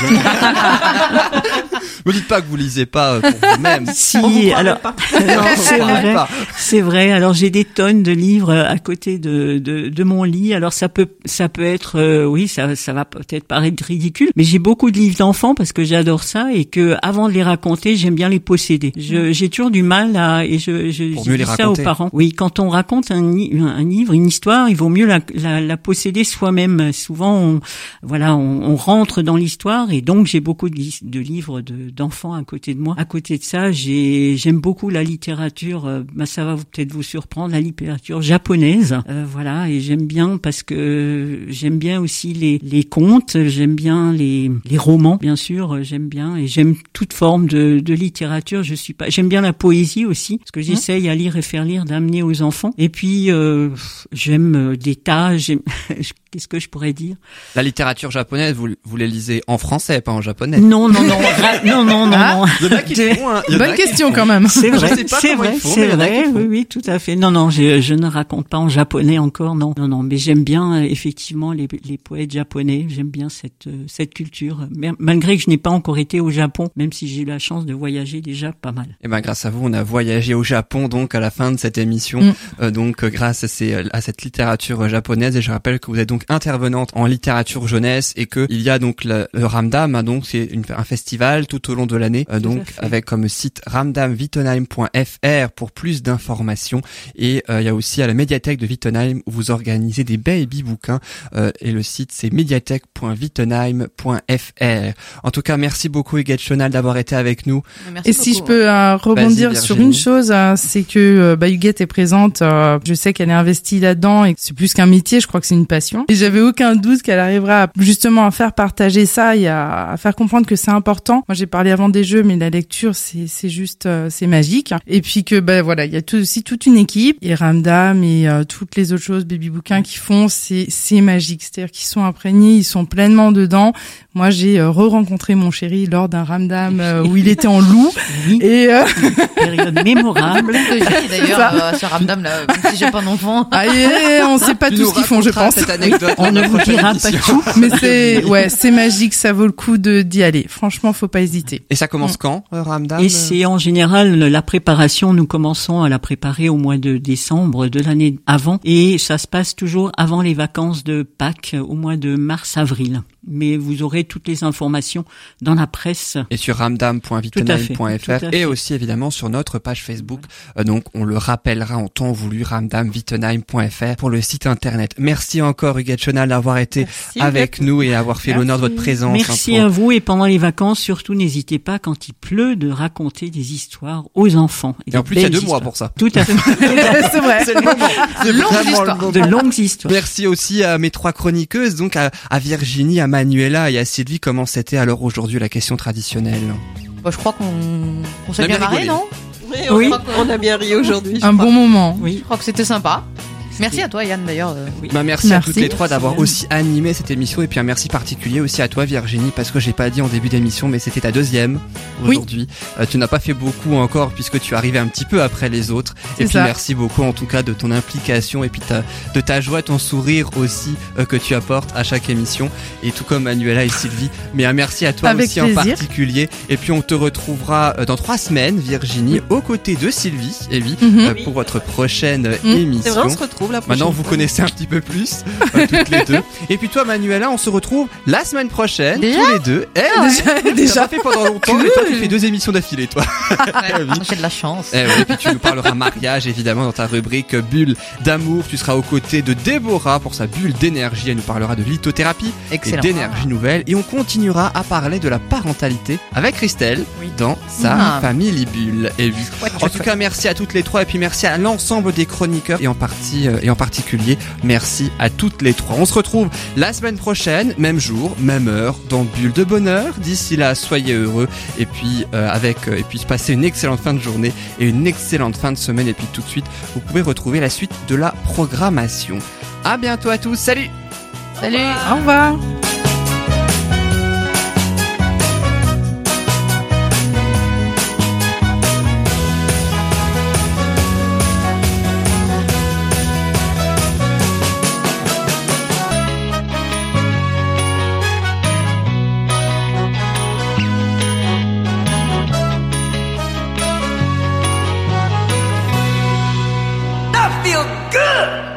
Me dites pas que vous lisez pas euh, pour vous-même. si, vous alors, pas. Non, c'est vrai. C'est vrai. Alors j'ai des tonnes de livres à côté de, de, de mon lit. Alors ça peut ça peut être euh, oui ça ça va peut-être paraître ridicule, mais j'ai beaucoup de livres d'enfants parce que j'adore ça et que avant de les raconter j'aime bien les posséder. Je j'ai toujours du mal à et je je Pour je mieux dis les ça aux raconter. parents. Oui, quand on raconte un, un, un livre, une histoire, il vaut mieux la la, la posséder soi-même. Souvent on voilà on, on rentre dans l'histoire et donc j'ai beaucoup de, de livres de d'enfants à côté de moi. À côté de ça, j'ai j'aime beaucoup la littérature. euh, bah, ça va peut-être vous surprendre, la littérature japonaise. Euh, voilà, et j'aime bien parce que j'aime bien aussi les les contes. J'aime bien les les romans, bien sûr. euh, J'aime bien et j'aime toute forme de de littérature. Je suis pas. J'aime bien la poésie aussi parce que j'essaye à lire et faire lire d'amener aux enfants. Et puis euh, j'aime euh, des tas. J'aime qu'est-ce que je pourrais dire? La littérature japonaise, vous, vous les lisez en français, pas en japonais. Non, non, non, ra- non, non, non, Ah. non. Il y en a qui De- font, hein. Il y en a Bonne qui question font. quand même. C'est Je vrai, sais pas c'est vrai, c'est vrai, oui, oui, tout à fait. Non, non, je, je ne raconte pas en japonais encore, non, non, non, mais j'aime bien euh, effectivement les, les poètes japonais. J'aime bien cette euh, cette culture, malgré que je n'ai pas encore été au Japon, même si j'ai eu la chance de voyager déjà pas mal. Et ben grâce à vous, on a voyagé au Japon donc à la fin de cette émission. Mm. Euh, donc grâce à, ces, à cette littérature japonaise et je rappelle que vous êtes donc intervenante en littérature jeunesse et que il y a donc le, le Ramdam, hein, donc c'est un festival tout au long de l'année, euh, donc avec comme site ramdamwittenheim.fr pour plus d'informations et euh, il y a aussi à la médiathèque de Wittenheim où vous organisez des baby bouquins euh, et le site c'est médiathèque.wittenheim.fr. En tout cas, merci beaucoup Huguette Chonal d'avoir été avec nous. Merci Et si je beaucoup. peux euh, rebondir sur une chose, euh, c'est que euh, bah, Huguette est présente. euh, je sais qu'elle est investie là-dedans et que c'est plus qu'un métier. Je crois que c'est une passion. Et j'avais aucun doute qu'elle arrivera justement à faire partager ça et à, faire comprendre que c'est important. Moi, j'ai parlé avant des jeux, mais la lecture, c'est c'est juste, euh, c'est magique. Et puis que bah voilà, il y a tout, aussi toute une équipe et Ramdam et euh, toutes les autres choses, baby bouquins qui font, c'est c'est magique. C'est-à-dire qu'ils sont imprégnés, ils sont pleinement dedans. Moi, j'ai euh, re-rencontré mon chéri lors d'un Ramdam euh, où il était en loup. Oui, Et euh, période mémorable. D'ailleurs, euh, ce ramdam là, même si j'ai pas d'enfant. ah, et on sait pas Tu tout ce qu'ils font, je pense. Cette anecdote On ne vous dira pas tout. Mais c'est ouais, c'est magique, ça vaut le coup de d'y aller. Franchement, faut pas hésiter. Et ça commence quand, euh, Ramdam Et c'est en général la préparation, nous commençons à la préparer au mois de décembre de l'année avant et ça se passe toujours avant les vacances de Pâques au mois de mars-avril. Mais vous aurez toutes les informations dans la presse. et sur fait. et aussi évidemment sur notre page Facebook. Euh, donc on le rappellera en temps voulu ramdamwittenheim.fr pour le site internet. Merci encore Huguette Chenal d'avoir été Merci, avec nous et avoir fait l'honneur de votre présence. Merci hein, à vous et pendant les vacances, surtout n'hésitez pas quand il pleut de raconter des histoires aux enfants. pour- Et en plus il y a deux mois histoires. pour ça. Tout à fait. c'est vrai. C'est le moment. C'est Longue vraiment le histoire. moment. de longues histoires. Merci aussi à mes trois chroniqueuses, donc à, à Virginie, à Manuela et à Sylvie. Comment c'était alors aujourd'hui la question traditionnelle? Bah, je crois qu'on on On s'est bien bien marré, non? Oui, on, Oui. on a bien ri aujourd'hui. Un crois. bon moment. Oui. Je crois que c'était sympa. Merci à toi, Yann, d'ailleurs. euh, Bah merci, à toutes les trois d'avoir aussi animé cette émission et puis un merci particulier aussi à toi Virginie parce que j'ai pas dit en début d'émission mais c'était ta deuxième Oui. aujourd'hui. Euh, tu n'as pas fait beaucoup encore puisque tu es arrivé un petit peu après les autres. Et puis ça. merci beaucoup en tout cas de ton implication et puis ta, de ta joie, ton sourire aussi euh, que tu apportes à chaque émission et tout comme Manuela et Sylvie. Mais un merci à toi Avec aussi en particulier. Et puis on te retrouvera euh, dans trois semaines Virginie aux côtés de Sylvie et oui Mhm. euh, pour votre prochaine Mhm. émission. C'est vrai, on se retrouve retrouve la prochaine Maintenant, vous fois. connaissez un petit peu plus, euh, toutes les deux. Et puis toi, Manuela, on se retrouve la semaine prochaine, Déjà tous les deux. Eh, Déjà, T'as déjà. pas fait pendant longtemps, mais toi, tu fais deux émissions d'affilée, toi. J'ai de la chance. Eh et puis tu nous parleras mariage, évidemment, dans ta rubrique bulle d'amour. Tu seras aux côtés de Déborah pour sa bulle d'énergie. Elle nous parlera de lithothérapie et Excellent. d'énergie nouvelle. Et on continuera à parler de la parentalité avec Christelle dans sa Ah. famille bulle. Et En tout cas, merci à toutes les trois et puis merci à l'ensemble des chroniqueurs et en partie et en particulier merci à toutes les trois. On se retrouve la semaine prochaine, même jour, même heure, dans Bulle de bonheur. D'ici là, soyez heureux et puis euh, avec euh, et puis passez une excellente fin de journée et une excellente fin de semaine et puis tout de suite, vous pouvez retrouver la suite de la programmation. À bientôt à tous. Salut. Salut. Au revoir.